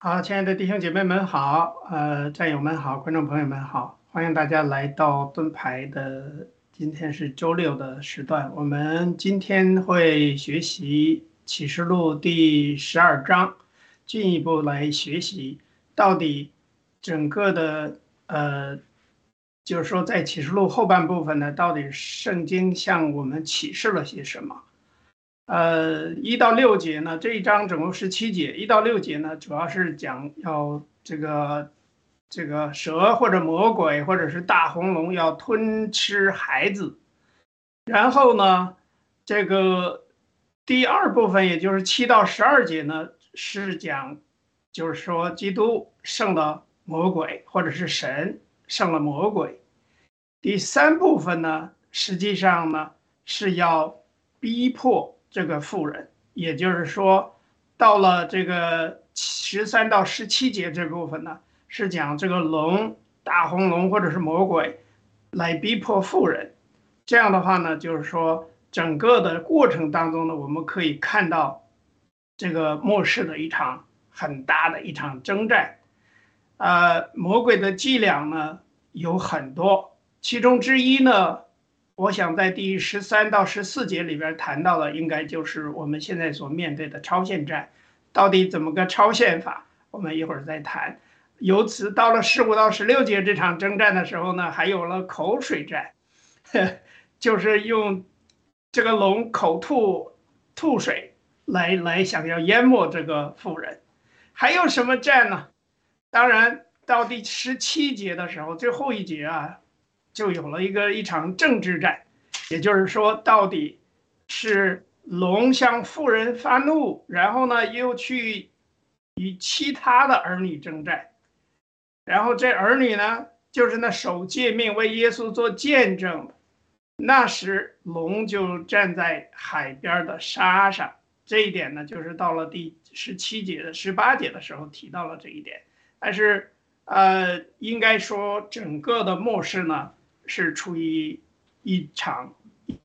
好，亲爱的弟兄姐妹们好，呃，战友们好，观众朋友们好，欢迎大家来到盾牌的，今天是周六的时段，我们今天会学习启示录第十二章，进一步来学习到底整个的，呃，就是说在启示录后半部分呢，到底圣经向我们启示了些什么？呃，一到六节呢，这一章总共十七节。一到六节呢，主要是讲要这个这个蛇或者魔鬼或者是大红龙要吞吃孩子。然后呢，这个第二部分，也就是七到十二节呢，是讲就是说基督胜了魔鬼，或者是神胜了魔鬼。第三部分呢，实际上呢是要逼迫。这个妇人，也就是说，到了这个十三到十七节这部分呢，是讲这个龙、大红龙或者是魔鬼来逼迫妇人。这样的话呢，就是说整个的过程当中呢，我们可以看到这个末世的一场很大的一场征战。呃，魔鬼的伎俩呢有很多，其中之一呢。我想在第十三到十四节里边谈到的，应该就是我们现在所面对的超限战，到底怎么个超限法？我们一会儿再谈。由此到了十五到十六节这场征战的时候呢，还有了口水战，就是用这个龙口吐吐水来来想要淹没这个妇人。还有什么战呢？当然到第十七节的时候，最后一节啊。就有了一个一场政治战，也就是说，到底是龙向妇人发怒，然后呢又去与其他的儿女征战，然后这儿女呢就是那守诫命为耶稣做见证，那时龙就站在海边的沙上，这一点呢就是到了第十七节的十八节的时候提到了这一点，但是呃，应该说整个的末世呢。是处于一场，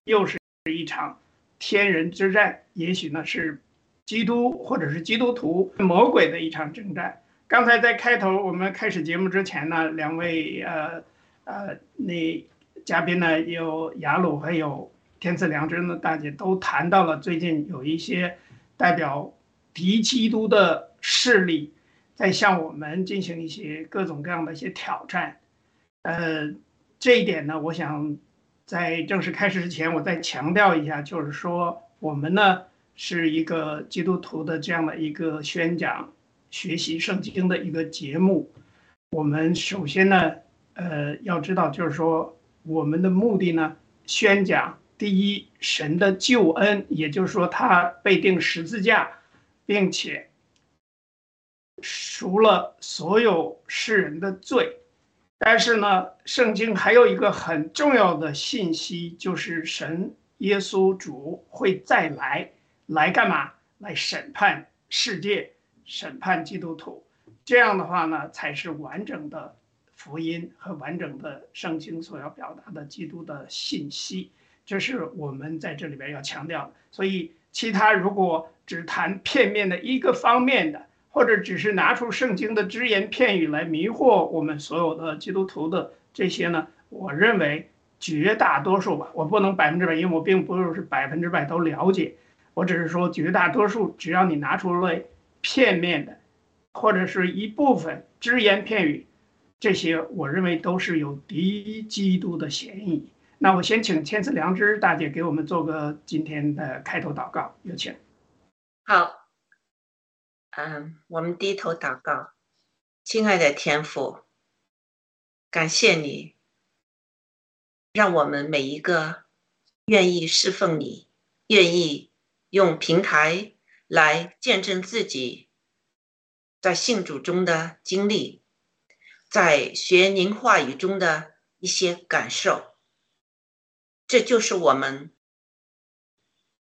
又是一场天人之战，也许呢是基督或者是基督徒魔鬼的一场征战。刚才在开头我们开始节目之前呢，两位呃呃那嘉宾呢有雅鲁还有天赐良知的大姐都谈到了最近有一些代表敌基督的势力在向我们进行一些各种各样的一些挑战，呃。这一点呢，我想在正式开始之前，我再强调一下，就是说我们呢是一个基督徒的这样的一个宣讲、学习圣经的一个节目，我们首先呢，呃，要知道就是说，我们的目的呢，宣讲第一神的救恩，也就是说他被钉十字架，并且赎了所有世人的罪。但是呢，圣经还有一个很重要的信息，就是神耶稣主会再来，来干嘛？来审判世界，审判基督徒。这样的话呢，才是完整的福音和完整的圣经所要表达的基督的信息。这是我们在这里边要强调的。所以，其他如果只谈片面的一个方面的，或者只是拿出圣经的只言片语来迷惑我们所有的基督徒的这些呢，我认为绝大多数吧，我不能百分之百，因为我并不是百分之百都了解。我只是说绝大多数，只要你拿出了片面的。或者是一部分只言片语，这些我认为都是有敌基督的嫌疑。那我先请千次良知大姐给我们做个今天的开头祷告，有请。好，嗯，我们低头祷告，亲爱的天父，感谢你，让我们每一个愿意侍奉你，愿意用平台来见证自己。在信主中的经历，在学您话语中的一些感受，这就是我们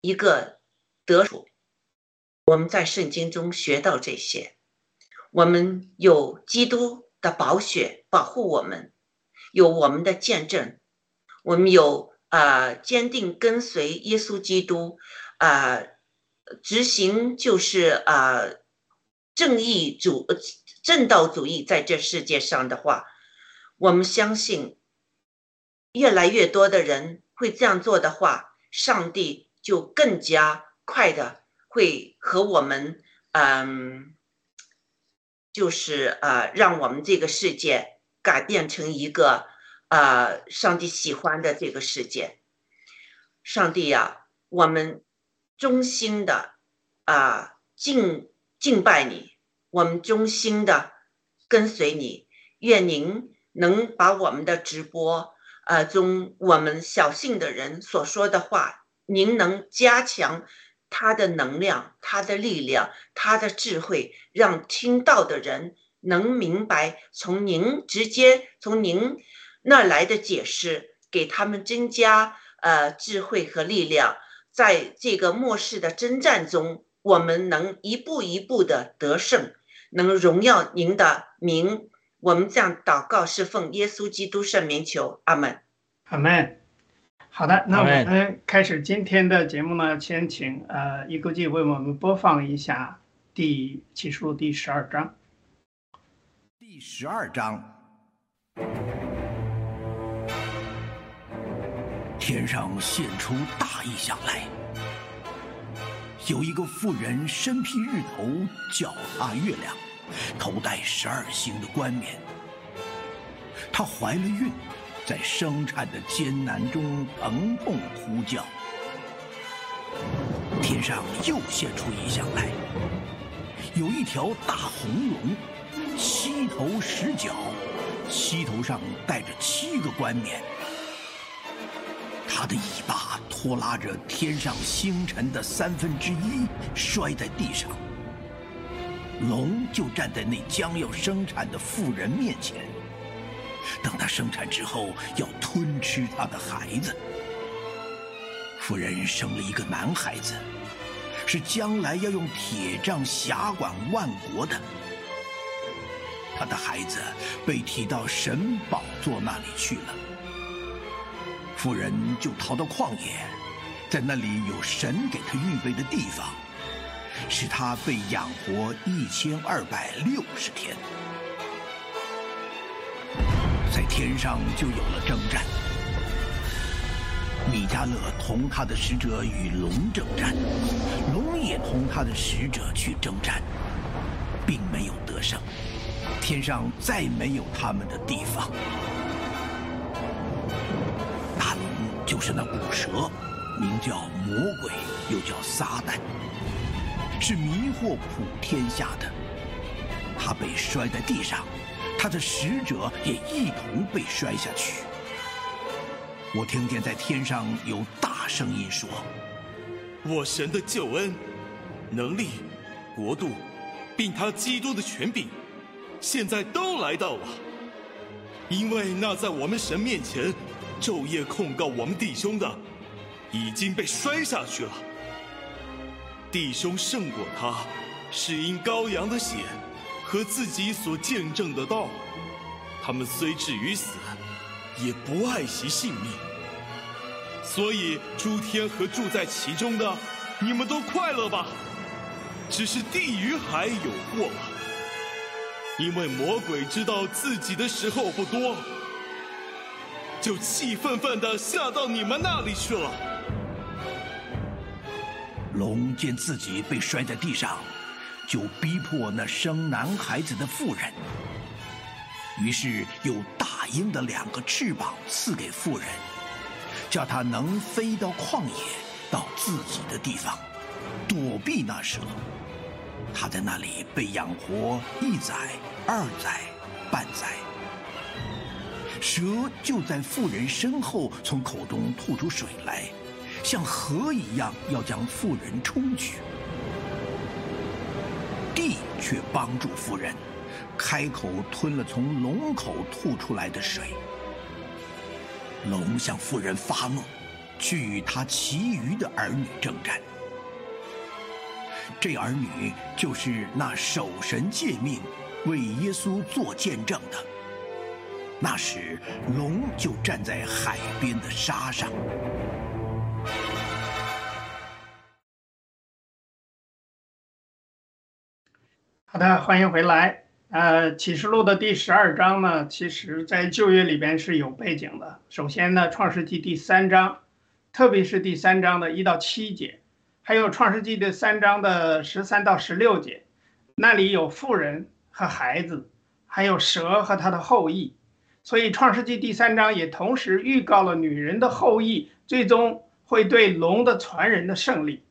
一个得主。我们在圣经中学到这些，我们有基督的宝血保护我们，有我们的见证，我们有啊坚定跟随耶稣基督啊执行就是啊。正义主、正道主义在这世界上的话，我们相信越来越多的人会这样做的话，上帝就更加快的会和我们，嗯，就是呃，让我们这个世界改变成一个呃，上帝喜欢的这个世界。上帝呀，我们衷心的啊敬。敬拜你，我们衷心的跟随你。愿您能把我们的直播，呃中我们小信的人所说的话，您能加强他的能量、他的力量、他的智慧，让听到的人能明白，从您直接从您那来的解释，给他们增加呃智慧和力量，在这个末世的征战中。我们能一步一步的得胜，能荣耀您的名。我们这样祷告，是奉耶稣基督圣名求，阿门，阿门。好的，那我们开始今天的节目呢，先请呃一个记为我们播放一下第启示录第十二章。第十二章，天上现出大异象来。有一个妇人身披日头，脚踏月亮，头戴十二星的冠冕。她怀了孕，在生产的艰难中疼痛呼叫。天上又现出一象来，有一条大红龙，七头十角，七头上带着七个冠冕。它的尾巴拖拉着天上星辰的三分之一，摔在地上。龙就站在那将要生产的妇人面前。等他生产之后，要吞吃他的孩子。夫人生了一个男孩子，是将来要用铁杖辖管万国的。他的孩子被提到神宝座那里去了。妇人就逃到旷野，在那里有神给他预备的地方，使他被养活一千二百六十天。在天上就有了征战，米迦勒同他的使者与龙征战，龙也同他的使者去征战，并没有得胜，天上再没有他们的地方。就是那古蛇，名叫魔鬼，又叫撒旦，是迷惑普天下的。他被摔在地上，他的使者也一同被摔下去。我听见在天上有大声音说：“我神的救恩、能力、国度，并他基督的权柄，现在都来到了。因为那在我们神面前昼夜控告我们弟兄的，已经被摔下去了。弟兄胜过他，是因羔羊的血和自己所见证的道。他们虽至于死。”也不爱惜性命，所以诸天和住在其中的，你们都快乐吧。只是地狱还有祸了，因为魔鬼知道自己的时候不多，就气愤愤的下到你们那里去了。龙见自己被摔在地上，就逼迫那生男孩子的妇人。于是有大鹰的两个翅膀赐给妇人，叫他能飞到旷野，到自己的地方，躲避那蛇。他在那里被养活一载、二载、半载。蛇就在妇人身后从口中吐出水来，像河一样要将妇人冲去。地却帮助妇人。开口吞了从龙口吐出来的水。龙向妇人发怒，去与他其余的儿女征战。这儿女就是那守神诫命、为耶稣做见证的。那时，龙就站在海边的沙上。好的，欢迎回来。呃，启示录的第十二章呢，其实在旧约里边是有背景的。首先呢，创世纪第三章，特别是第三章的一到七节，还有创世纪的三章的十三到十六节，那里有妇人和孩子，还有蛇和他的后裔。所以创世纪第三章也同时预告了女人的后裔最终会对龙的传人的胜利。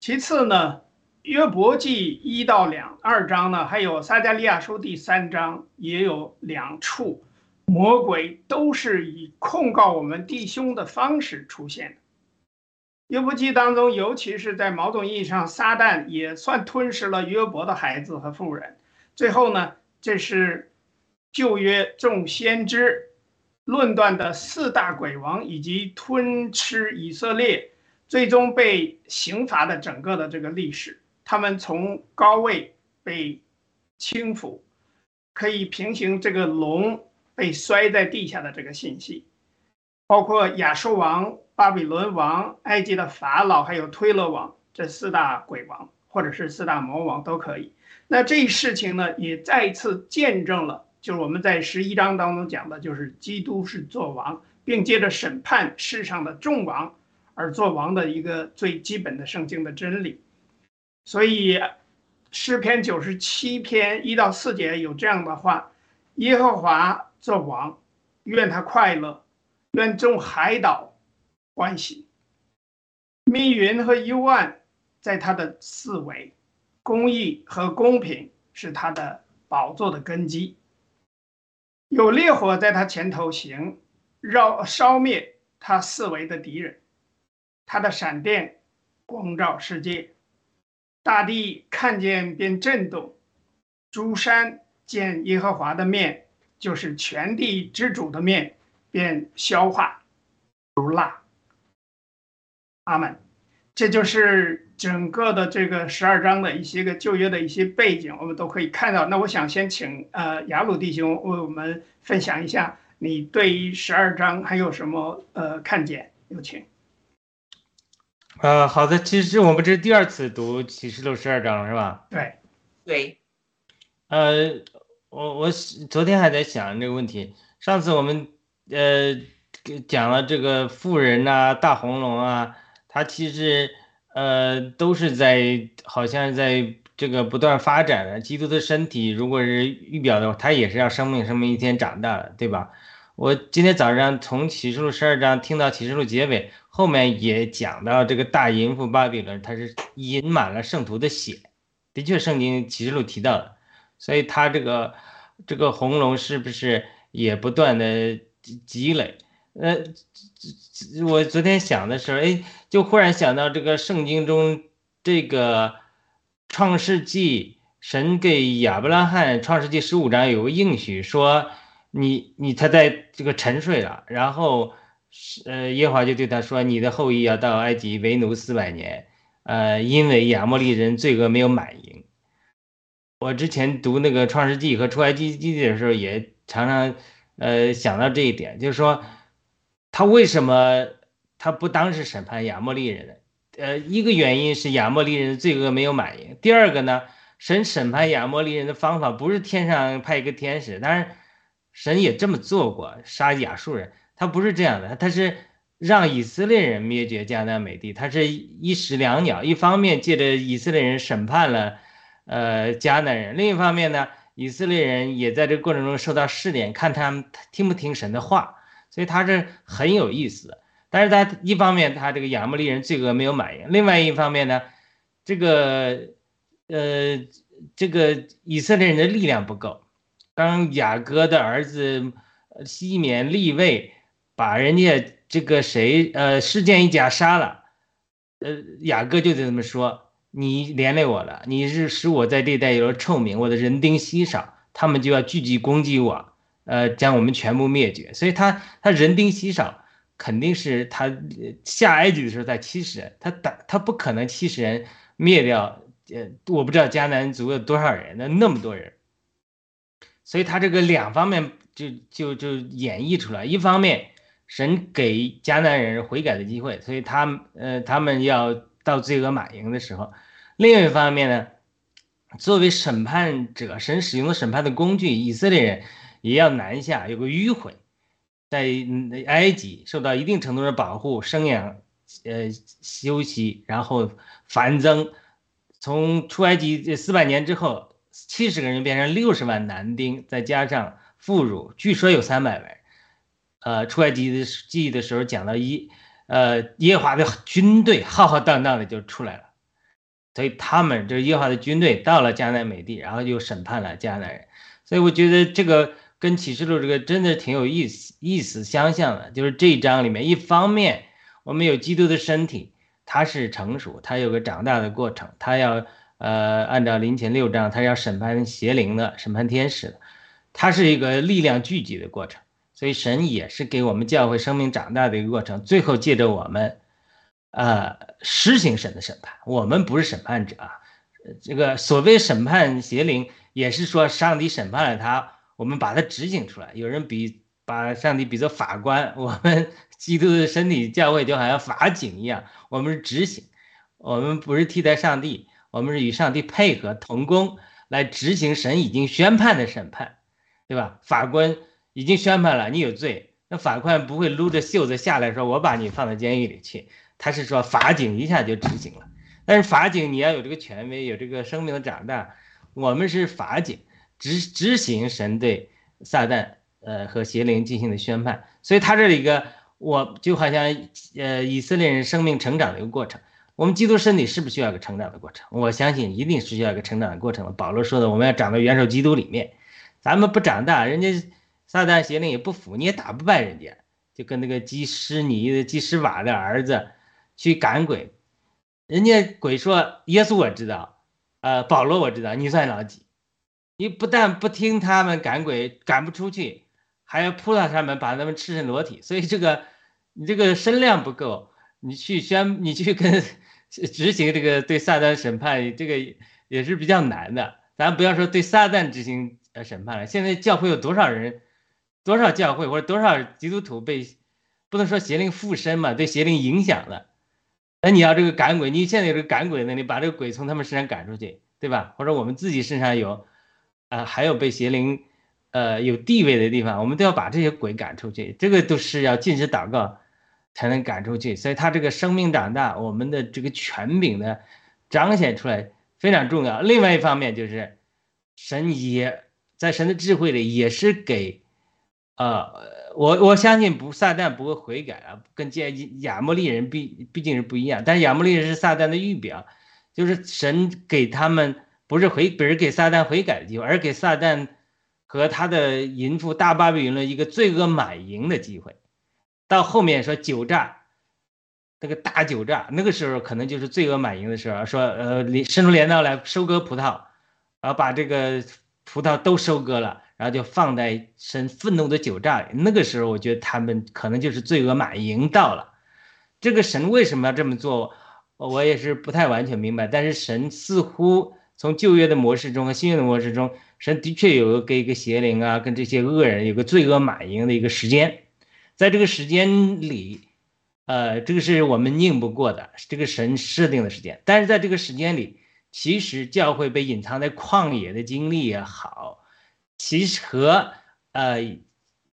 其次呢。约伯记一到两二章呢，还有撒加利亚书第三章也有两处，魔鬼都是以控告我们弟兄的方式出现的。约伯记当中，尤其是在某种意义上，撒旦也算吞噬了约伯的孩子和妇人。最后呢，这是旧约众先知论断的四大鬼王以及吞吃以色列，最终被刑罚的整个的这个历史。他们从高位被轻抚，可以平行这个龙被摔在地下的这个信息，包括亚述王、巴比伦王、埃及的法老，还有推勒王这四大鬼王，或者是四大魔王都可以。那这一事情呢，也再次见证了，就是我们在十一章当中讲的，就是基督是做王，并接着审判世上的众王而做王的一个最基本的圣经的真理。所以，诗篇九十七篇一到四节有这样的话：耶和华作王，愿他快乐，愿众海岛欢喜。密云和幽暗在他的四围，公义和公平是他的宝座的根基。有烈火在他前头行，绕烧灭他四围的敌人。他的闪电光照世界。大地看见便震动，诸山见耶和华的面，就是全地之主的面，便消化如蜡。阿门。这就是整个的这个十二章的一些个旧约的一些背景，我们都可以看到。那我想先请呃雅鲁弟兄为我们分享一下，你对于十二章还有什么呃看见？有请。呃，好的，其实我们这是第二次读启示录十二章，是吧？对，对。呃，我我昨天还在想这个问题。上次我们呃讲了这个富人呐、大红龙啊，他其实呃都是在好像在这个不断发展的。基督的身体如果是预表的话，他也是要生命生命一天长大的，对吧？我今天早上从启示录十二章听到启示录结尾。后面也讲到这个大淫妇巴比伦，它是饮满了圣徒的血，的确圣经启示录提到的，所以他这个这个红龙是不是也不断的积累？呃，我昨天想的时候，哎，就忽然想到这个圣经中这个创世纪，神给亚伯拉罕创世纪十五章有个应许，说你你他在这个沉睡了，然后呃耶和华就对他说，你的后裔要到埃及为奴四百年，呃，因为亚摩利人罪恶没有满盈。我之前读那个创世纪和出埃及记的时候，也常常呃想到这一点，就是说。他为什么他不当时审判亚莫利人呢？呃，一个原因是亚莫利人罪恶没有满盈。第二个呢，神审判亚莫利人的方法不是天上派一个天使，当然神也这么做过，杀亚述人。他不是这样的，他是让以色列人灭绝迦南美地。他是一石两鸟，一方面借着以色列人审判了呃迦南人，另一方面呢，以色列人也在这过程中受到试炼，看他们听不听神的话。所以他是很有意思，但是他一方面他这个亚摩利人罪恶没有满盈，另外一方面呢，这个呃这个以色列人的力量不够。当雅各的儿子西缅立位，把人家这个谁呃事件一家杀了，呃雅各就得这么说：“你连累我了，你是使我在这一带有了臭名，我的人丁稀少，他们就要聚集攻击我。”呃，将我们全部灭绝，所以他他人丁稀少，肯定是他下埃及的时候在七十人，他打他不可能七十人灭掉，呃，我不知道迦南族有多少人，那那么多人，所以他这个两方面就就就演绎出来，一方面神给迦南人悔改的机会，所以他呃他们要到罪恶满盈的时候，另一方面呢，作为审判者，神使用的审判的工具，以色列人。也要南下，有个迂回，在埃及受到一定程度的保护、生养、呃休息，然后繁增。从出埃及这四百年之后，七十个人变成六十万男丁，再加上妇孺，据说有三百人。呃，出埃及的记的时候讲到一，呃，耶华的军队浩浩荡荡的就出来了，所以他们这耶华的军队到了迦南美地，然后就审判了迦南人。所以我觉得这个。跟启示录这个真的挺有意思、意思相像的，就是这一章里面，一方面我们有基督的身体，它是成熟，它有个长大的过程，它要呃按照临前六章，它要审判邪灵的、审判天使的，它是一个力量聚集的过程，所以神也是给我们教会生命长大的一个过程，最后借着我们，呃实行神的审判，我们不是审判者啊，这个所谓审判邪灵，也是说上帝审判了他。我们把它执行出来。有人比把上帝比作法官，我们基督的身体教会就好像法警一样，我们是执行，我们不是替代上帝，我们是与上帝配合同工来执行神已经宣判的审判，对吧？法官已经宣判了，你有罪，那法官不会撸着袖子下来说我把你放到监狱里去，他是说法警一下就执行了。但是法警你要有这个权威，有这个生命的长大，我们是法警。执执行神对撒旦呃和邪灵进行的宣判，所以他这里一个我就好像呃以色列人生命成长的一个过程。我们基督身体是不是需要一个成长的过程？我相信一定是需要一个成长的过程。保罗说的，我们要长到元首基督里面。咱们不长大，人家撒旦邪灵也不服，你也打不败人家。就跟那个基施尼基施瓦的儿子去赶鬼，人家鬼说耶稣我知道，呃保罗我知道，你算老几？你不但不听他们赶鬼，赶不出去，还要扑到他们，把他们赤身裸体。所以这个你这个身量不够，你去宣，你去跟执行这个对撒旦审判，这个也是比较难的。咱不要说对撒旦执行呃审判了，现在教会有多少人，多少教会或者多少基督徒被不能说邪灵附身嘛，对邪灵影响了。那你要这个赶鬼，你现在有这个赶鬼能力，把这个鬼从他们身上赶出去，对吧？或者我们自己身上有。啊，还有被邪灵，呃，有地位的地方，我们都要把这些鬼赶出去。这个都是要进食祷告才能赶出去。所以他这个生命长大，我们的这个权柄呢，彰显出来非常重要。另外一方面就是，神也在神的智慧里也是给，呃，我我相信不撒旦不会悔改啊，跟亚亚摩利人毕毕竟是不一样。但是亚摩利人是撒旦的预表，就是神给他们。不是悔，不是给撒旦悔改的机会，而给撒旦和他的淫妇大巴比伦一个罪恶满盈的机会。到后面说酒榨，那个大酒榨，那个时候可能就是罪恶满盈的时候。说呃，伸出镰刀来收割葡萄，然后把这个葡萄都收割了，然后就放在神愤怒的酒榨里。那个时候，我觉得他们可能就是罪恶满盈到了。这个神为什么要这么做？我也是不太完全明白。但是神似乎从旧约的模式中和新约的模式中，神的确有个跟一个邪灵啊，跟这些恶人有个罪恶满盈的一个时间，在这个时间里，呃，这个是我们拧不过的，这个神设定的时间。但是在这个时间里，其实教会被隐藏在旷野的经历也好，其实和呃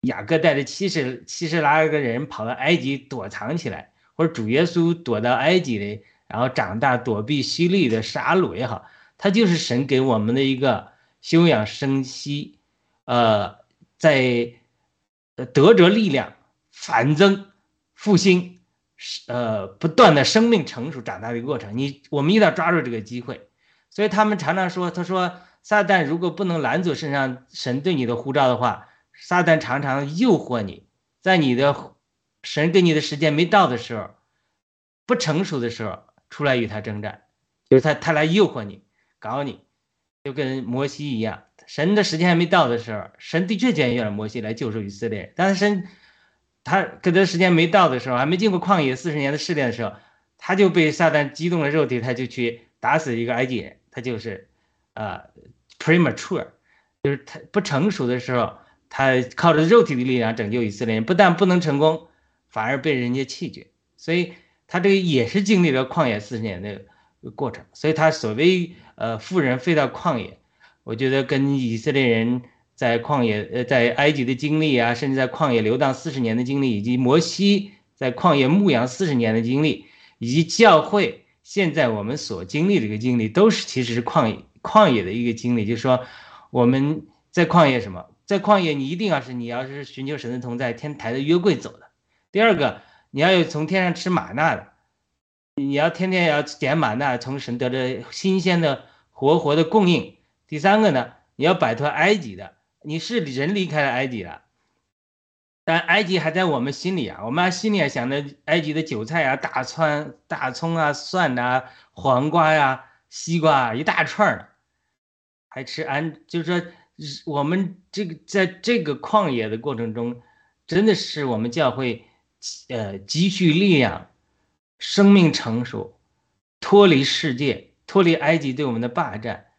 雅各带着七十七十来个人跑到埃及躲藏起来。或者主耶稣躲到埃及的，然后长大躲避希律的杀戮也好，他就是神给我们的一个休养生息，呃，在得着力量、反增、复兴，呃，不断的生命成熟长大的一个过程。你我们一定要抓住这个机会。所以他们常常说，他说撒旦如果不能拦阻身上神对你的呼召的话，撒旦常常诱惑你在你的。神给你的时间没到的时候，不成熟的时候，出来与他征战，就是他，他来诱惑你，搞你，就跟摩西一样。神的时间还没到的时候，神的确拣选了摩西来救赎以色列。但是神，他跟他时间没到的时候，还没经过旷野四十年的试炼的时候，他就被撒旦激动了肉体，他就去打死一个埃及人。他就是，呃，premature，就是他不成熟的时候，他靠着肉体的力量拯救以色列人，不但不能成功。反而被人家弃绝，所以他这个也是经历了旷野四十年的过程。所以他所谓呃富人飞到旷野，我觉得跟以色列人在旷野呃在埃及的经历啊，甚至在旷野流荡四十年的经历，以及摩西在旷野牧羊四十年的经历，以及教会现在我们所经历的一个经历，都是其实是旷野旷野的一个经历。就是说我们在旷野什么，在旷野你一定要是你要是寻求神的同在，天台的约柜走的。第二个，你要有从天上吃玛纳的，你要天天要捡玛纳，从神得着新鲜的活活的供应。第三个呢，你要摆脱埃及的，你是人离开了埃及了，但埃及还在我们心里啊，我们心里想着埃及的韭菜啊、大葱、大葱啊、蒜呐、黄瓜呀、西瓜一大串儿还吃安，就是说我们这个在这个旷野的过程中，真的是我们教会。呃，积蓄力量，生命成熟，脱离世界，脱离埃及对我们的霸占，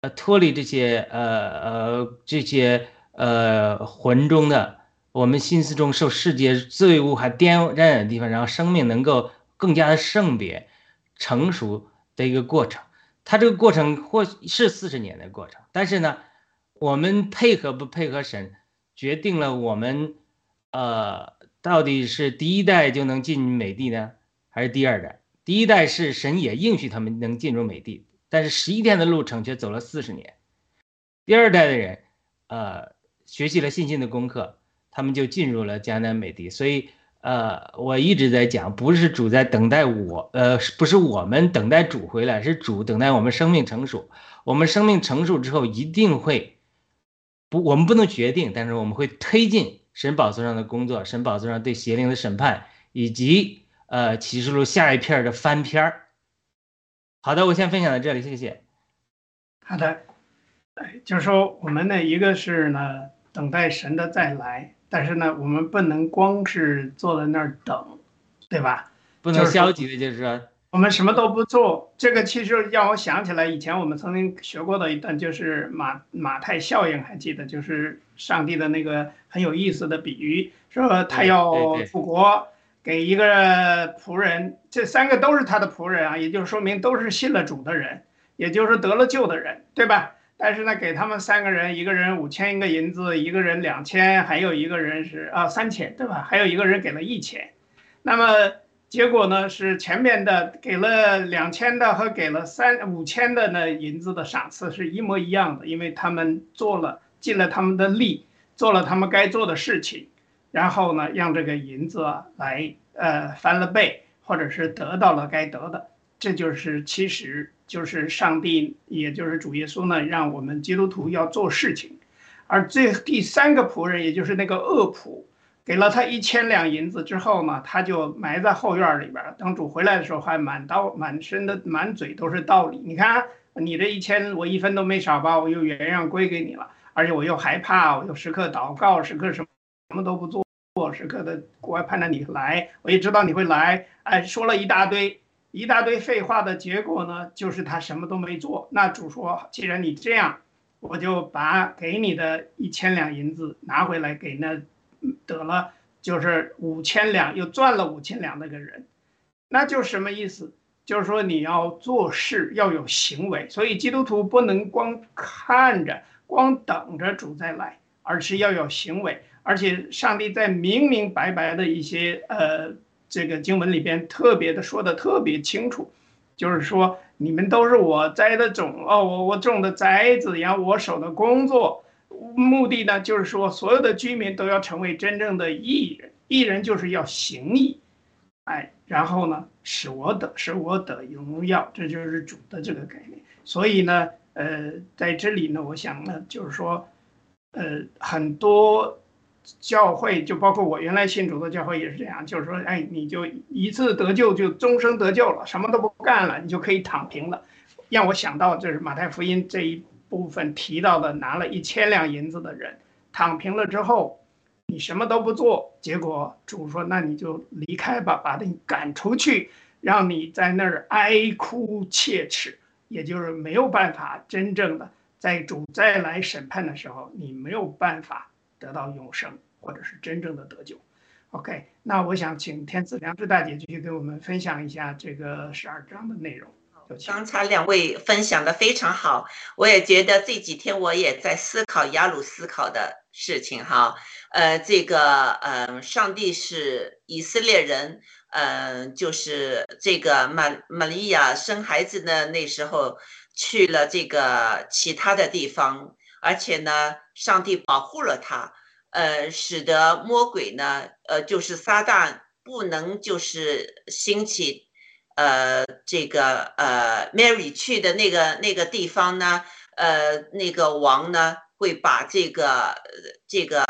呃，脱离这些呃呃这些呃魂中的我们心思中受世界罪恶还玷染的地方，然后生命能够更加的圣别成熟的一个过程。它这个过程或是四十年的过程，但是呢，我们配合不配合神，决定了我们呃。到底是第一代就能进美地呢，还是第二代？第一代是神也应许他们能进入美地，但是十一天的路程却走了四十年。第二代的人，呃，学习了信心的功课，他们就进入了迦南美地。所以，呃，我一直在讲，不是主在等待我，呃，不是我们等待主回来，是主等待我们生命成熟。我们生命成熟之后，一定会不，我们不能决定，但是我们会推进。神宝座上的工作，神宝座上对邪灵的审判，以及呃启示录下一片的翻篇儿。好的，我先分享到这里，谢谢。好的，哎，就是说我们呢，一个是呢等待神的再来，但是呢，我们不能光是坐在那儿等，对吧？不能消极的，就是说。我们什么都不做，这个其实让我想起来以前我们曾经学过的一段，就是马马太效应，还记得？就是上帝的那个很有意思的比喻，说他要复国，给一个仆人，这三个都是他的仆人啊，也就说明都是信了主的人，也就是得了救的人，对吧？但是呢，给他们三个人，一个人五千一个银子，一个人两千，还有一个人是啊三千，对吧？还有一个人给了一千，那么。结果呢是前面的给了两千的和给了三五千的呢银子的赏赐是一模一样的，因为他们做了尽了他们的力，做了他们该做的事情，然后呢让这个银子来呃翻了倍，或者是得到了该得的，这就是其实就是上帝，也就是主耶稣呢让我们基督徒要做事情，而这第三个仆人，也就是那个恶仆，给了他一千两银子之后呢，他就埋在后院里边。等主回来的时候，还满刀满身的满嘴都是道理。你看，你这一千我一分都没少吧我又原样归给你了，而且我又害怕，我又时刻祷告，时刻什么什么都不做，时刻的国外盼着你来，我也知道你会来。哎，说了一大堆一大堆废话的结果呢，就是他什么都没做。那主说，既然你这样。我就把给你的一千两银子拿回来给那得了，就是五千两，又赚了五千两那个人，那就什么意思？就是说你要做事要有行为，所以基督徒不能光看着、光等着主再来，而是要有行为。而且上帝在明明白白的一些呃这个经文里边特别的说的特别清楚，就是说。你们都是我栽的种哦，我我种的栽子，然后我手的工作，目的呢就是说，所有的居民都要成为真正的义人，义人就是要行义，哎，然后呢使我得使我得荣耀，这就是主的这个概念。所以呢，呃，在这里呢，我想呢，就是说，呃，很多。教会就包括我原来信主的教会也是这样，就是说，哎，你就一次得救就终生得救了，什么都不干了，你就可以躺平了。让我想到就是马太福音这一部分提到的，拿了一千两银子的人躺平了之后，你什么都不做，结果主说，那你就离开吧，把你赶出去，让你在那儿哀哭切齿，也就是没有办法真正的在主再来审判的时候，你没有办法。得到永生，或者是真正的得救。OK，那我想请天赐良知大姐继续给我们分享一下这个十二章的内容。刚才两位分享的非常好，我也觉得这几天我也在思考雅鲁思考的事情哈。呃，这个呃，上帝是以色列人，嗯，就是这个玛玛利亚生孩子的那时候去了这个其他的地方。而且呢，上帝保护了他，呃，使得魔鬼呢，呃，就是撒旦不能就是兴起，呃，这个呃，Mary 去的那个那个地方呢，呃，那个王呢会把这个这个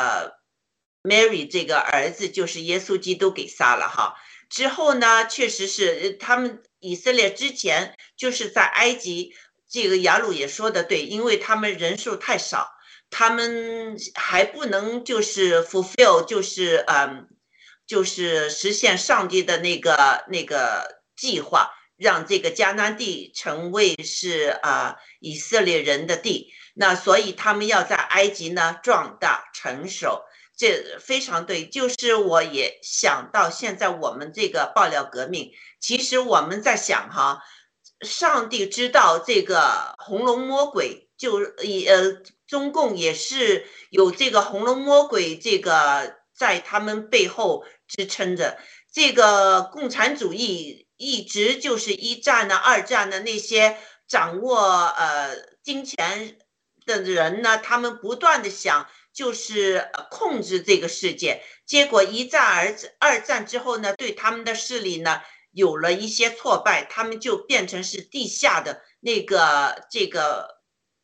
Mary 这个儿子，就是耶稣基督给杀了哈。之后呢，确实是他们以色列之前就是在埃及。这个雅鲁也说的对，因为他们人数太少，他们还不能就是 fulfill，就是嗯，就是实现上帝的那个那个计划，让这个迦南地成为是啊以色列人的地。那所以他们要在埃及呢壮大成熟，这非常对。就是我也想到现在我们这个爆料革命，其实我们在想哈。上帝知道这个红龙魔鬼，就也呃，中共也是有这个红龙魔鬼这个在他们背后支撑着。这个共产主义一直就是一战呢、二战的那些掌握呃金钱的人呢，他们不断的想就是控制这个世界。结果一战、而二战之后呢，对他们的势力呢。有了一些挫败，他们就变成是地下的那个这个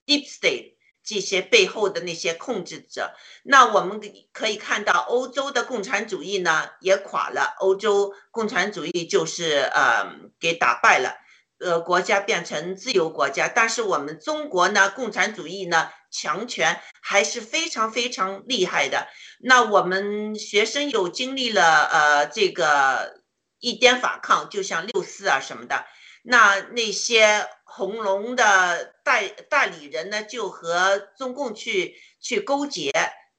deep state 这些背后的那些控制者。那我们可以看到，欧洲的共产主义呢也垮了，欧洲共产主义就是呃给打败了，呃国家变成自由国家。但是我们中国呢，共产主义呢强权还是非常非常厉害的。那我们学生有经历了呃这个。一点反抗，就像六四啊什么的，那那些红龙的代代理人呢，就和中共去去勾结，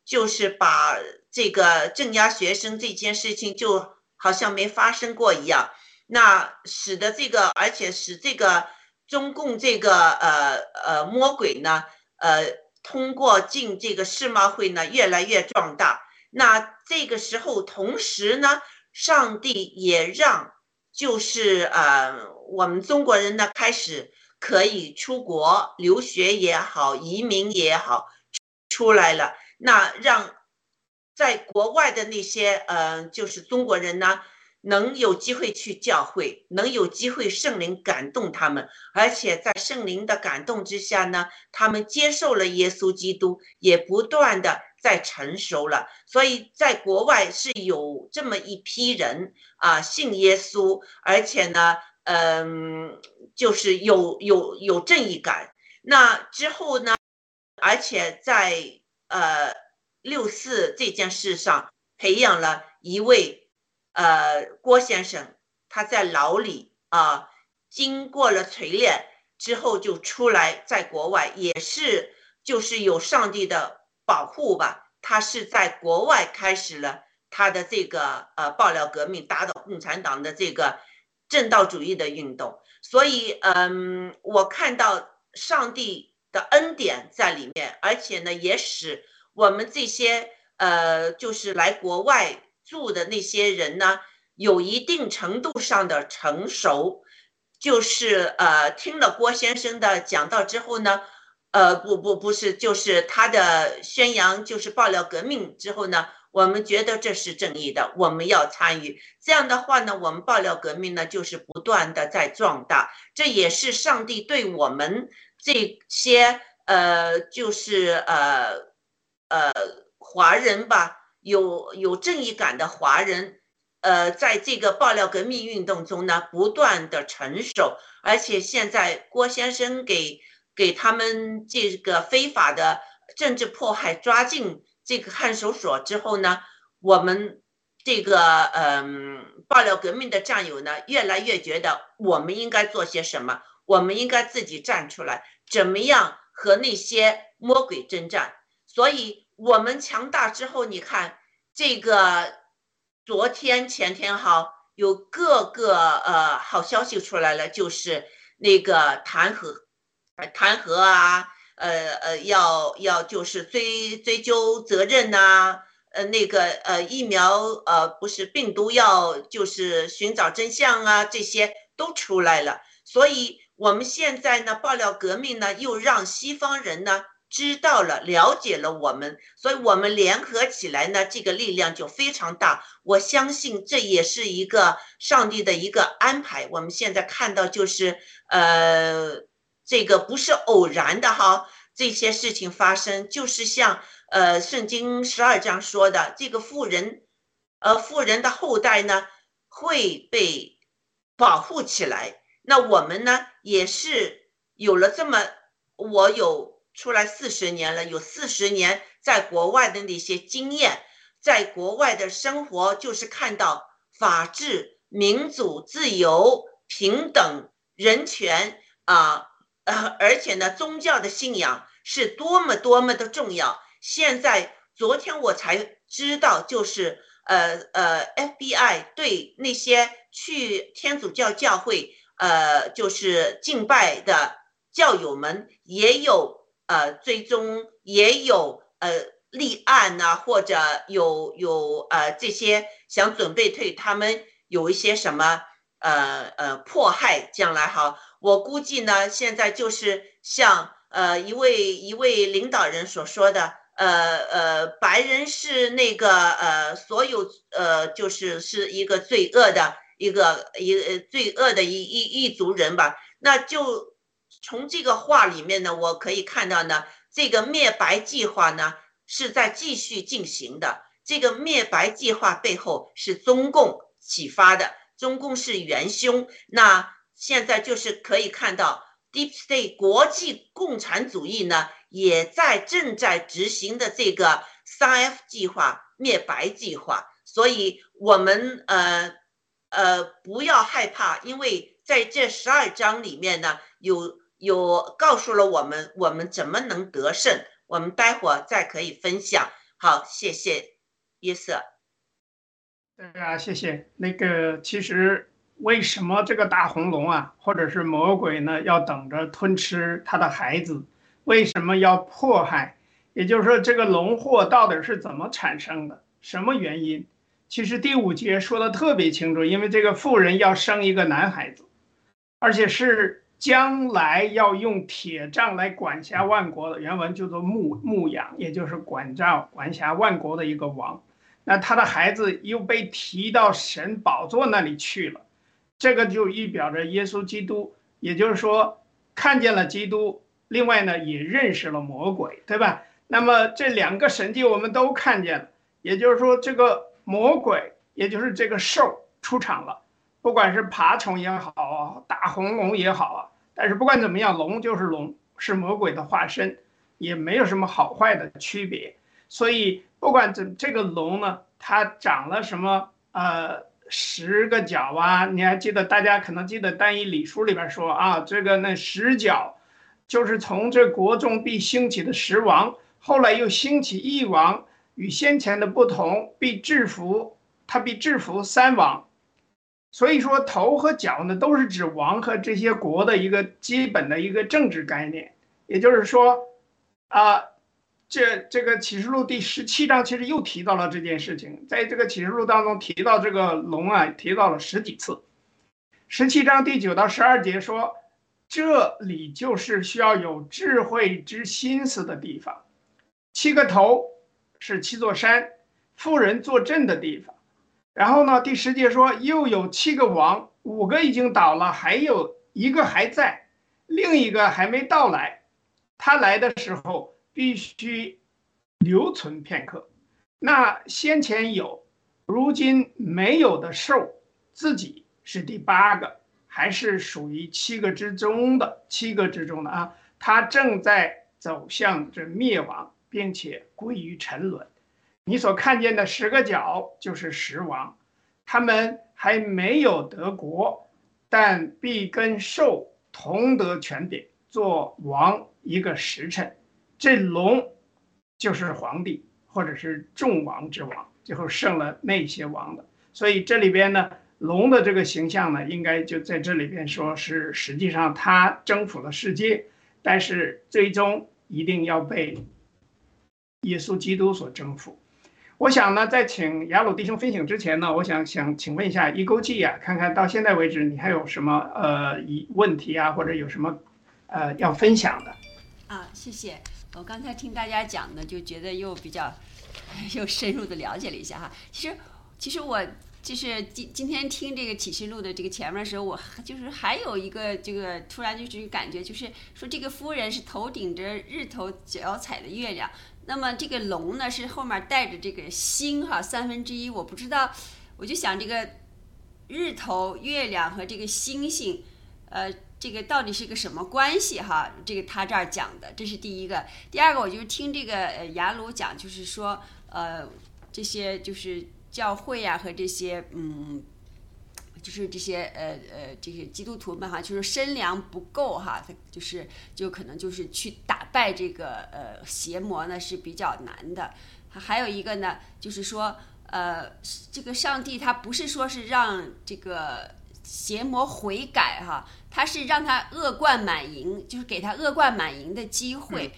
就是把这个镇压学生这件事情就好像没发生过一样，那使得这个，而且使这个中共这个呃呃魔鬼呢，呃通过进这个世贸会呢越来越壮大，那这个时候同时呢。上帝也让，就是呃，我们中国人呢开始可以出国留学也好，移民也好，出来了。那让在国外的那些呃，就是中国人呢，能有机会去教会，能有机会圣灵感动他们，而且在圣灵的感动之下呢，他们接受了耶稣基督，也不断的在成熟了。所以在国外是有这么一批人啊，信耶稣，而且呢，嗯，就是有有有正义感。那之后呢，而且在呃六四这件事上培养了一位。呃，郭先生他在牢里啊，经过了锤炼之后就出来，在国外也是就是有上帝的保护吧。他是在国外开始了他的这个呃爆料革命，打倒共产党的这个正道主义的运动。所以，嗯，我看到上帝的恩典在里面，而且呢，也使我们这些呃，就是来国外。住的那些人呢，有一定程度上的成熟，就是呃，听了郭先生的讲道之后呢，呃，不不不是，就是他的宣扬，就是爆料革命之后呢，我们觉得这是正义的，我们要参与。这样的话呢，我们爆料革命呢，就是不断的在壮大，这也是上帝对我们这些呃，就是呃呃华人吧。有有正义感的华人，呃，在这个爆料革命运动中呢，不断的成熟，而且现在郭先生给给他们这个非法的政治迫害抓进这个看守所之后呢，我们这个嗯爆料革命的战友呢，越来越觉得我们应该做些什么，我们应该自己站出来，怎么样和那些魔鬼征战，所以。我们强大之后，你看这个昨天前天哈，有各个呃好消息出来了，就是那个弹劾，弹劾啊，呃呃要要就是追追究责任呐，呃那个呃疫苗呃不是病毒要就是寻找真相啊，这些都出来了，所以我们现在呢爆料革命呢，又让西方人呢。知道了，了解了我们，所以我们联合起来呢，这个力量就非常大。我相信这也是一个上帝的一个安排。我们现在看到就是，呃，这个不是偶然的哈，这些事情发生就是像呃圣经十二章说的，这个富人，呃富人的后代呢会被保护起来。那我们呢也是有了这么，我有。出来四十年了，有四十年在国外的那些经验，在国外的生活就是看到法治、民主、自由、平等、人权啊，呃，而且呢，宗教的信仰是多么多么的重要。现在昨天我才知道，就是呃呃，FBI 对那些去天主教教会呃就是敬拜的教友们也有。呃，最终也有呃立案呐，或者有有呃这些想准备退，他们有一些什么呃呃迫害，将来哈，我估计呢，现在就是像呃一位一位领导人所说的，呃呃，白人是那个呃所有呃就是是一个罪恶的一个一呃罪恶的一一一族人吧，那就。从这个话里面呢，我可以看到呢，这个灭白计划呢是在继续进行的。这个灭白计划背后是中共启发的，中共是元凶。那现在就是可以看到，Deep State 国际共产主义呢也在正在执行的这个三 F 计划、灭白计划。所以，我们呃呃不要害怕，因为在这十二章里面呢有。有告诉了我们，我们怎么能得胜？我们待会儿再可以分享。好，谢谢约瑟。对啊，谢谢。那个，其实为什么这个大红龙啊，或者是魔鬼呢，要等着吞吃他的孩子？为什么要迫害？也就是说，这个龙祸到底是怎么产生的？什么原因？其实第五节说的特别清楚，因为这个妇人要生一个男孩子，而且是。将来要用铁杖来管辖万国的原文叫做牧牧养，也就是管照管辖万国的一个王。那他的孩子又被提到神宝座那里去了，这个就预表着耶稣基督，也就是说看见了基督，另外呢也认识了魔鬼，对吧？那么这两个神迹我们都看见了，也就是说这个魔鬼，也就是这个兽出场了，不管是爬虫也好，大红龙也好啊，但是不管怎么样，龙就是龙，是魔鬼的化身，也没有什么好坏的区别。所以不管怎这个龙呢，它长了什么呃十个角啊？你还记得？大家可能记得《单一礼书》里边说啊，这个那十角，就是从这国中必兴起的十王。后来又兴起一王，与先前的不同，必制服他，必制服三王。所以说头和脚呢，都是指王和这些国的一个基本的一个政治概念。也就是说，啊，这这个启示录第十七章其实又提到了这件事情，在这个启示录当中提到这个龙啊，提到了十几次。十七章第九到十二节说，这里就是需要有智慧之心思的地方。七个头是七座山，富人坐镇的地方。然后呢，第十节说又有七个王，五个已经倒了，还有一个还在，另一个还没到来。他来的时候必须留存片刻。那先前有，如今没有的兽，自己是第八个，还是属于七个之中的七个之中的啊？他正在走向这灭亡。并且归于沉沦。你所看见的十个角就是十王，他们还没有得国，但必跟兽同得权柄，做王一个时辰。这龙就是皇帝，或者是众王之王，最后胜了那些王的。所以这里边呢，龙的这个形象呢，应该就在这里边说是实际上他征服了世界，但是最终一定要被。耶稣基督所征服，我想呢，在请雅鲁弟兄分享之前呢，我想想请问一下一勾记啊，看看到现在为止你还有什么呃疑问题啊，或者有什么呃要分享的？啊，谢谢。我刚才听大家讲呢，就觉得又比较 又深入的了解了一下哈。其实其实我就是今今天听这个启示录的这个前面的时候，我就是还有一个这个突然就是感觉，就是说这个夫人是头顶着日头，脚踩的月亮。那么这个龙呢，是后面带着这个星哈，三分之一。我不知道，我就想这个日头、月亮和这个星星，呃，这个到底是个什么关系哈？这个他这儿讲的，这是第一个。第二个，我就听这个呃雅鲁讲，就是说呃这些就是教会啊和这些嗯。就是这些呃呃这些基督徒们哈，就是身量不够哈，他就是就可能就是去打败这个呃邪魔呢是比较难的。还有一个呢，就是说呃这个上帝他不是说是让这个邪魔悔改哈，他是让他恶贯满盈，就是给他恶贯满盈的机会。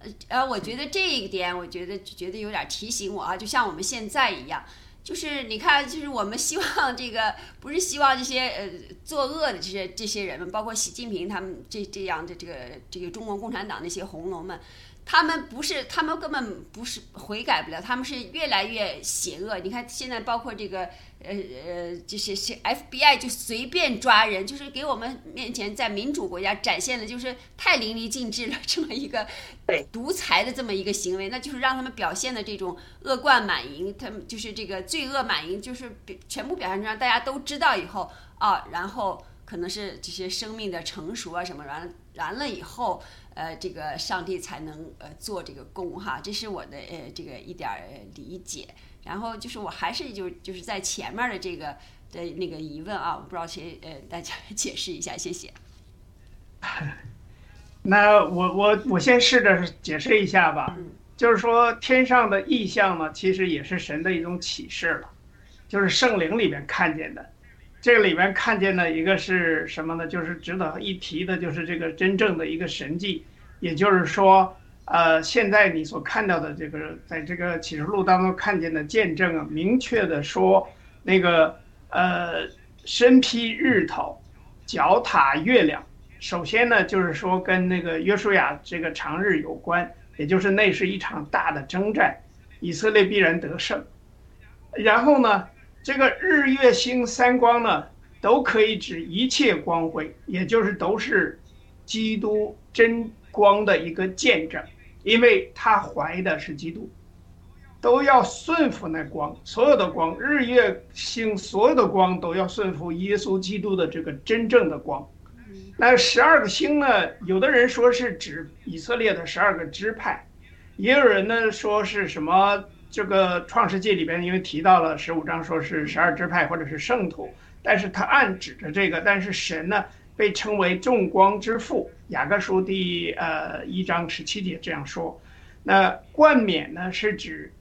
呃呃，我觉得这一点，我觉得觉得有点提醒我啊，就像我们现在一样。就是你看，就是我们希望这个不是希望这些呃作恶的这些这些人们，包括习近平他们这这样的这个这个中国共产党那些红龙们。他们不是，他们根本不是悔改不了，他们是越来越邪恶。你看现在包括这个，呃呃，就是是 FBI 就随便抓人，就是给我们面前在民主国家展现的，就是太淋漓尽致了 这么一个独裁的这么一个行为，那就是让他们表现的这种恶贯满盈，他们就是这个罪恶满盈，就是全部表现出来大家都知道以后啊，然后可能是这些生命的成熟啊什么完完了以后。呃，这个上帝才能呃做这个工哈，这是我的呃这个一点儿理解。然后就是我还是就就是在前面的这个的那个疑问啊，我不知道谁呃大家 解释一下，谢谢。那我我我先试着解释一下吧，就是说天上的意象呢，其实也是神的一种启示了，就是圣灵里面看见的。这个里面看见的一个是什么呢？就是值得一提的，就是这个真正的一个神迹，也就是说，呃，现在你所看到的这个，在这个启示录当中看见的见证啊，明确的说，那个呃，身披日头，脚踏月亮。首先呢，就是说跟那个约书亚这个长日有关，也就是那是一场大的征战，以色列必然得胜。然后呢，这个日月星三光呢，都可以指一切光辉，也就是都是基督真光的一个见证，因为他怀的是基督，都要顺服那光，所有的光，日月星所有的光都要顺服耶稣基督的这个真正的光。那十二个星呢？有的人说是指以色列的十二个支派，也有人呢说是什么这个创世纪里边因为提到了十五章说是十二支派或者是圣徒，但是他暗指着这个，但是神呢被称为众光之父，雅各书第呃一章十七节这样说。那冠冕呢是指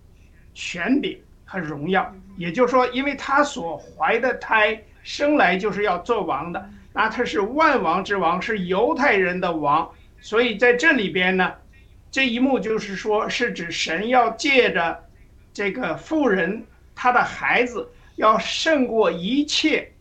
权柄和荣耀，也就是说，因为他所怀的胎生来就是要做王的。那他是万王之王，是犹太人的王，所以在这里边呢，这一幕就是说，是指神要借着这个妇人，他的孩子要胜过一切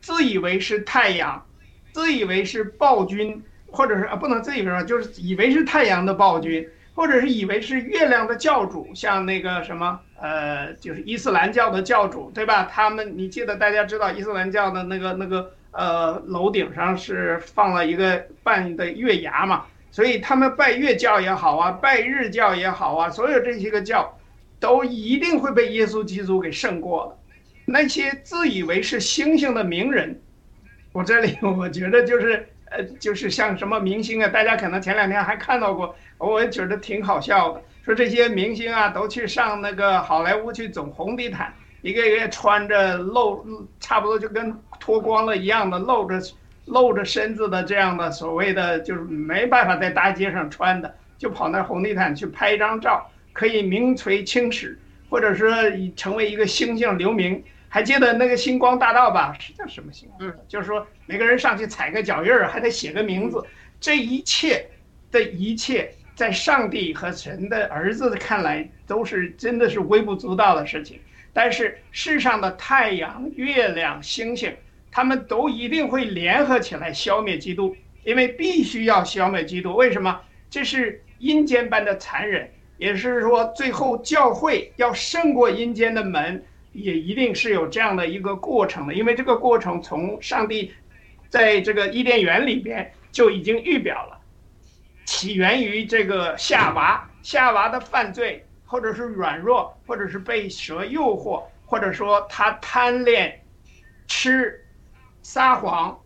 自以为是太阳，自以为是暴君，或者是啊不能自己说，就是以为是太阳的暴君，或者是以为是月亮的教主，像那个什么呃，就是伊斯兰教的教主，对吧？他们你记得大家知道伊斯兰教的那个那个。呃，楼顶上是放了一个半的月牙嘛，所以他们拜月教也好啊，拜日教也好啊，所有这些个教，都一定会被耶稣基督给胜过的。那些自以为是星星的名人，我这里我觉得就是呃，就是像什么明星啊，大家可能前两天还看到过，我也觉得挺好笑的，说这些明星啊都去上那个好莱坞去走红地毯。一个一个穿着露，差不多就跟脱光了一样的露着露着身子的这样的所谓的就是没办法在大街上穿的，就跑那红地毯去拍一张照，可以名垂青史，或者说成为一个星星留名。还记得那个星光大道吧？是叫什么星？嗯，就是说每个人上去踩个脚印儿，还得写个名字。这一切的一切，在上帝和神的儿子看来，都是真的是微不足道的事情。但是世上的太阳、月亮、星星，他们都一定会联合起来消灭基督，因为必须要消灭基督。为什么？这是阴间般的残忍，也是说最后教会要胜过阴间的门，也一定是有这样的一个过程的。因为这个过程从上帝在这个伊甸园里边就已经预表了，起源于这个夏娃，夏娃的犯罪。或者是软弱，或者是被蛇诱惑，或者说他贪恋、吃、撒谎、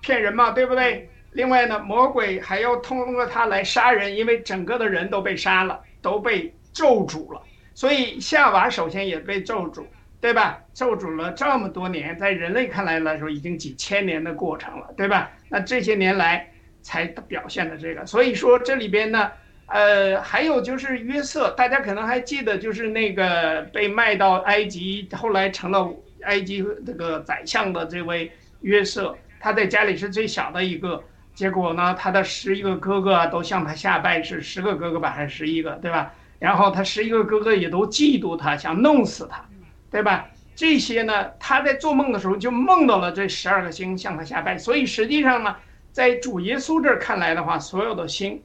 骗人嘛，对不对？另外呢，魔鬼还要通过他来杀人，因为整个的人都被杀了，都被咒诅了。所以夏娃首先也被咒诅，对吧？咒诅了这么多年，在人类看来来说，已经几千年的过程了，对吧？那这些年来才表现的这个，所以说这里边呢。呃，还有就是约瑟，大家可能还记得，就是那个被卖到埃及，后来成了埃及这个宰相的这位约瑟，他在家里是最小的一个，结果呢，他的十一个哥哥都向他下拜，是十个哥哥吧，还是十一个，对吧？然后他十一个哥哥也都嫉妒他，想弄死他，对吧？这些呢，他在做梦的时候就梦到了这十二个星向他下拜，所以实际上呢，在主耶稣这儿看来的话，所有的星。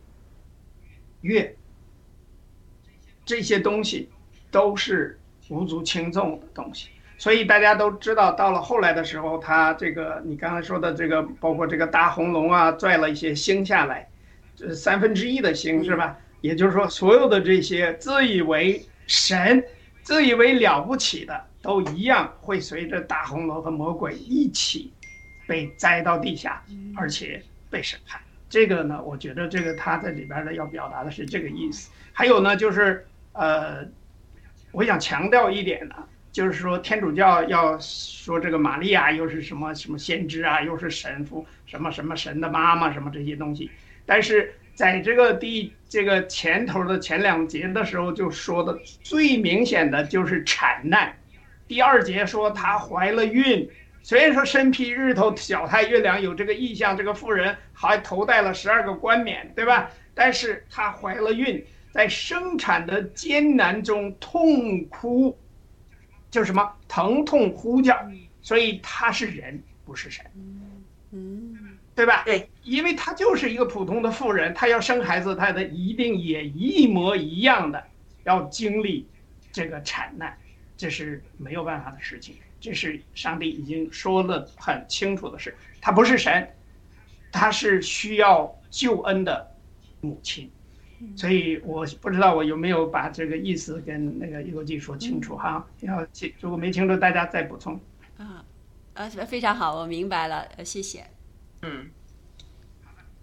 月，这些东西都是无足轻重的东西，所以大家都知道，到了后来的时候，他这个你刚才说的这个，包括这个大红龙啊，拽了一些星下来，这三分之一的星是吧？也就是说，所有的这些自以为神、自以为了不起的，都一样会随着大红楼和魔鬼一起被栽到地下，而且被审判。这个呢，我觉得这个他在里边呢要表达的是这个意思。还有呢，就是呃，我想强调一点呢，就是说天主教要说这个玛利亚又是什么什么先知啊，又是神父，什么什么神的妈妈，什么这些东西。但是在这个第这个前头的前两节的时候就说的最明显的就是产难。第二节说她怀了孕。虽然说身披日头，脚踏月亮，有这个意象，这个妇人还头戴了十二个冠冕，对吧？但是她怀了孕，在生产的艰难中痛哭，就是什么疼痛呼叫，所以她是人，不是神，嗯，对吧？对，因为他就是一个普通的妇人，他要生孩子，他的一定也一模一样的要经历这个产难。这是没有办法的事情。这是上帝已经说了很清楚的事，他不是神，他是需要救恩的母亲。所以我不知道我有没有把这个意思跟那个一国际说清楚哈。要如果没清楚，大家再补充。啊，呃，非常好，我明白了，谢谢。嗯，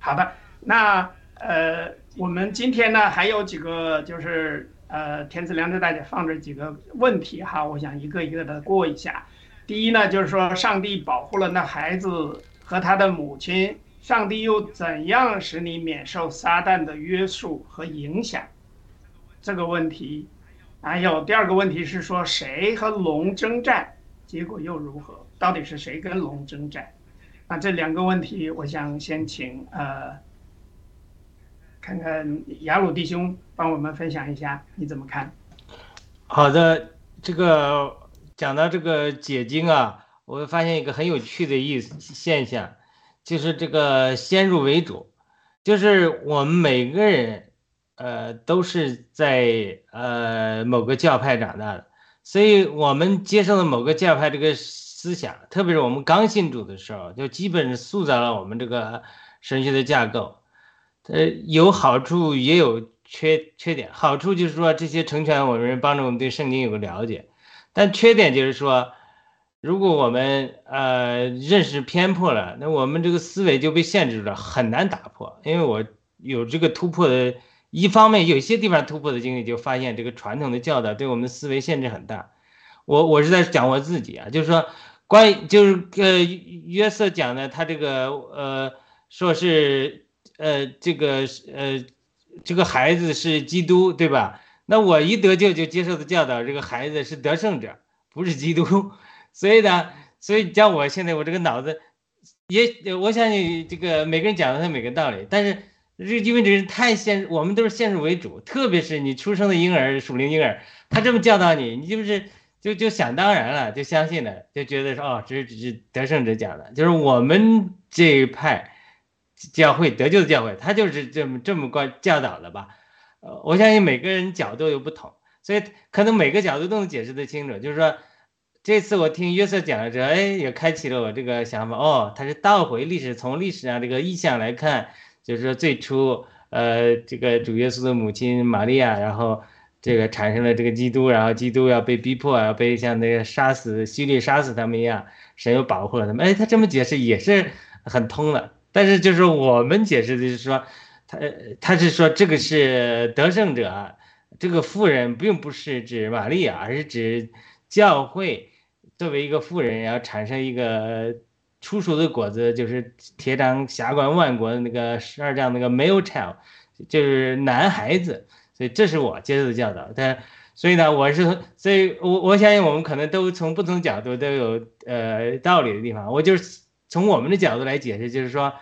好的，那呃，我们今天呢还有几个就是呃，天赐良知大家放着几个问题哈，我想一个一个的过一下。第一呢，就是说上帝保护了那孩子和他的母亲。上帝又怎样使你免受撒旦的约束和影响？这个问题，还有第二个问题是说谁和龙征战，结果又如何？到底是谁跟龙征战？那这两个问题，我想先请呃，看看雅鲁弟兄帮我们分享一下，你怎么看？好的，这个讲到这个解经啊，我发现一个很有趣的意思现象。就是这个先入为主，就是我们每个人，呃，都是在呃某个教派长大的，所以我们接受的某个教派这个思想，特别是我们刚信主的时候，就基本是塑造了我们这个神学的架构。呃，有好处也有缺缺点。好处就是说这些成全我们，帮助我们对圣经有个了解，但缺点就是说。如果我们呃认识偏颇了，那我们这个思维就被限制了，很难打破。因为我有这个突破的，一方面有些地方突破的经历，就发现这个传统的教导对我们的思维限制很大。我我是在讲我自己啊，就是说关于就是呃约瑟讲的，他这个呃说是呃这个呃这个孩子是基督，对吧？那我一得救就接受的教导，这个孩子是得胜者，不是基督。所以呢，所以叫我现在我这个脑子，也我相信这个每个人讲的他每个道理，但是这因为这人太现，我们都是先入为主，特别是你出生的婴儿属灵婴儿，他这么教导你，你就是就就想当然了，就相信了，就觉得说哦，这是只是得胜者讲的，就是我们这一派教会得救的教会，他就是这么这么关教导的吧？呃，我相信每个人角度又不同，所以可能每个角度都能解释得清楚，就是说。这次我听约瑟讲了之后，哎，也开启了我这个想法。哦，他是倒回历史，从历史上这个意象来看，就是说最初，呃，这个主耶稣的母亲玛利亚，然后这个产生了这个基督，然后基督要被逼迫，要被像那个杀死、希律杀死他们一样，神又保护了他们。哎，他这么解释也是很通的。但是就是我们解释的是说，他他是说这个是得胜者，这个妇人并不是指玛利亚，而是指教会。作为一个妇人，然后产生一个出熟的果子，就是铁掌辖管万国的那个十二章那个 male child，就是男孩子。所以这是我接受的教导。但所以呢，我是所以，我我相信我们可能都从不同角度都有呃道理的地方。我就是从我们的角度来解释，就是说，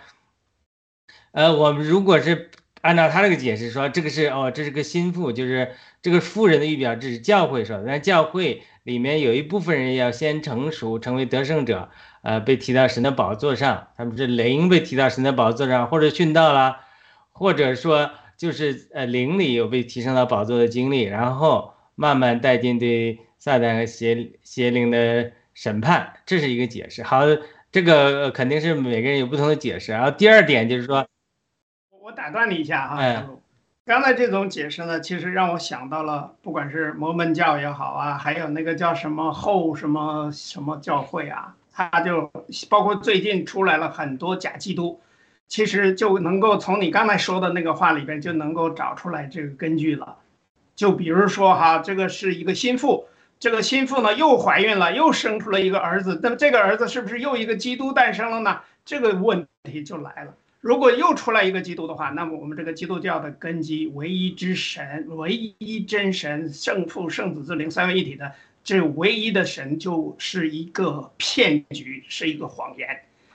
呃，我们如果是按照他这个解释说，这个是哦，这是个心腹，就是这个妇人的预表，这是教会说的，但教会。里面有一部分人要先成熟，成为得胜者，呃，被提到神的宝座上，他们是灵被提到神的宝座上，或者殉道了，或者说就是呃灵里有被提升到宝座的经历，然后慢慢带进对撒旦和邪邪灵的审判，这是一个解释。好，这个肯定是每个人有不同的解释。然后第二点就是说，我打断你一下啊。刚才这种解释呢，其实让我想到了，不管是摩门教也好啊，还有那个叫什么后什么什么教会啊，他就包括最近出来了很多假基督，其实就能够从你刚才说的那个话里边就能够找出来这个根据了。就比如说哈，这个是一个心腹，这个心腹呢又怀孕了，又生出了一个儿子，那么这个儿子是不是又一个基督诞生了呢？这个问题就来了。如果又出来一个基督的话，那么我们这个基督教的根基，唯一之神、唯一真神、圣父、圣子之灵三位一体的这唯一的神，就是一个骗局，是一个谎言。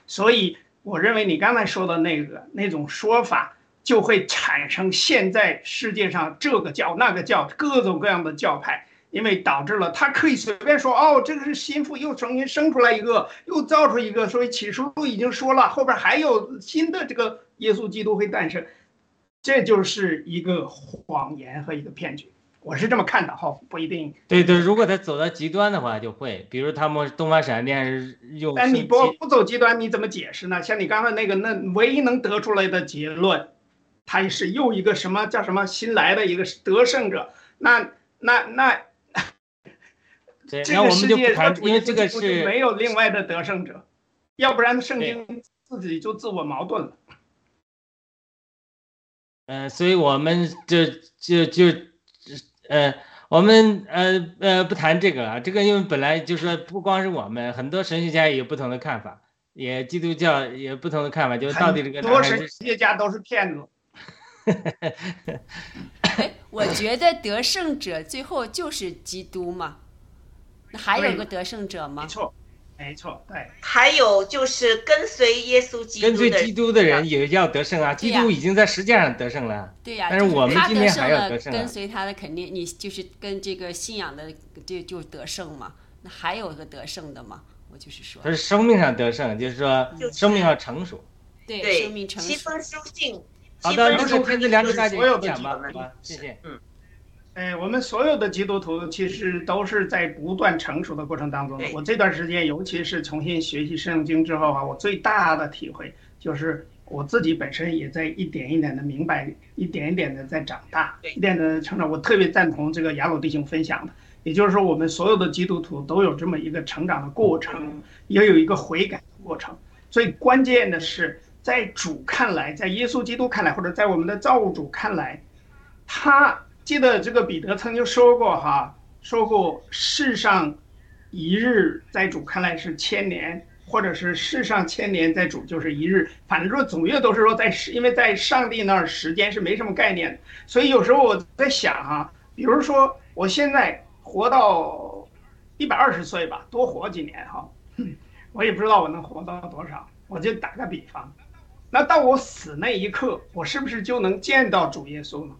所以，我认为你刚才说的那个那种说法，就会产生现在世界上这个教那个教各种各样的教派。因为导致了他可以随便说哦，这个是心腹又重新生出来一个，又造出一个，所以启示录已经说了，后边还有新的这个耶稣基督会诞生，这就是一个谎言和一个骗局。我是这么看的哈，不一定。对对，如果他走到极端的话，就会，比如他们东方闪电又。但你不不走极端，你怎么解释呢？像你刚才那个，那唯一能得出来的结论，他是又一个什么叫什么新来的一个得胜者？那那那，这个世界因为这个是没有另外的得胜者，要不然圣经自己就自我矛盾了。嗯，所以我们就就就。呃，我们呃呃不谈这个了，这个因为本来就是说不光是我们，很多神学家也有不同的看法，也基督教也不同的看法，就是到底这个。很多神学家都是骗子。哎，我觉得得胜者最后就是基督嘛，那还有个得胜者吗？没错。没错，对，还有就是跟随耶稣基督跟随基督的人也要得胜啊！基督已经在实践上得胜了。对呀，但是我们今天还要得胜。跟随他的肯定，你就是跟这个信仰的就就得胜嘛。那还有个得胜的嘛？我就是说，他是生命上得胜，就是说生命上成熟。对，生命成熟。七分书信。好的，那就天赐良知大所有的讲吧，好吧，谢谢。嗯。哎，我们所有的基督徒其实都是在不断成熟的过程当中。我这段时间，尤其是重新学习圣经之后啊，我最大的体会就是我自己本身也在一点一点的明白，一点一点的在长大，一点的成长。我特别赞同这个雅鲁弟兄分享的，也就是说，我们所有的基督徒都有这么一个成长的过程，也有一个悔改的过程。最关键的是，在主看来，在耶稣基督看来，或者在我们的造物主看来，他。记得这个彼得曾经说过哈，说过世上一日在主看来是千年，或者是世上千年在主就是一日。反正说总月都是说在，因为在上帝那儿时间是没什么概念的，所以有时候我在想哈，比如说我现在活到一百二十岁吧，多活几年哈，我也不知道我能活到多少。我就打个比方，那到我死那一刻，我是不是就能见到主耶稣呢？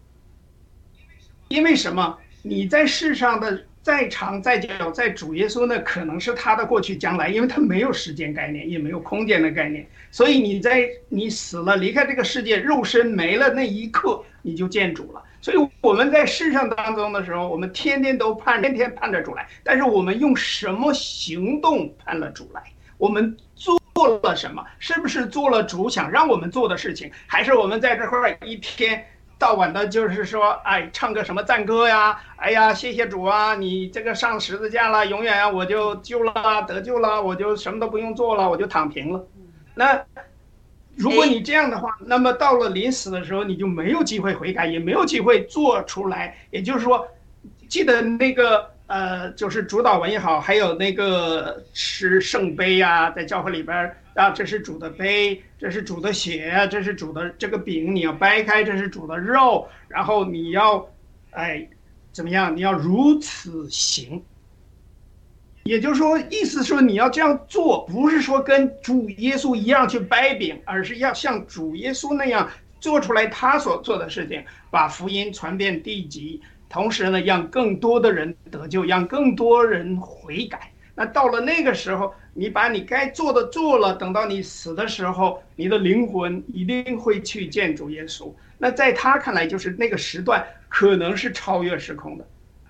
因为什么？你在世上的再长再久，在主耶稣那可能是他的过去将来，因为他没有时间概念，也没有空间的概念，所以你在你死了离开这个世界，肉身没了那一刻，你就见主了。所以我们在世上当中的时候，我们天天都盼，天天盼着主来，但是我们用什么行动盼了主来？我们做了什么？是不是做了主想让我们做的事情？还是我们在这块一天？到晚的，就是说，哎，唱个什么赞歌呀？哎呀，谢谢主啊！你这个上十字架了，永远我就救了，得救了，我就什么都不用做了，我就躺平了。那如果你这样的话，那么到了临死的时候，你就没有机会悔改，也没有机会做出来。也就是说，记得那个。呃，就是主导文也好，还有那个吃圣杯呀，在教会里边啊，这是主的杯，这是主的血，这是主的这个饼，你要掰开，这是主的肉，然后你要，哎，怎么样？你要如此行。也就是说，意思说你要这样做，不是说跟主耶稣一样去掰饼，而是要像主耶稣那样做出来他所做的事情，把福音传遍地极。同时呢，让更多的人得救，让更多人悔改。那到了那个时候，你把你该做的做了，等到你死的时候，你的灵魂一定会去见主耶稣。那在他看来，就是那个时段可能是超越时空的。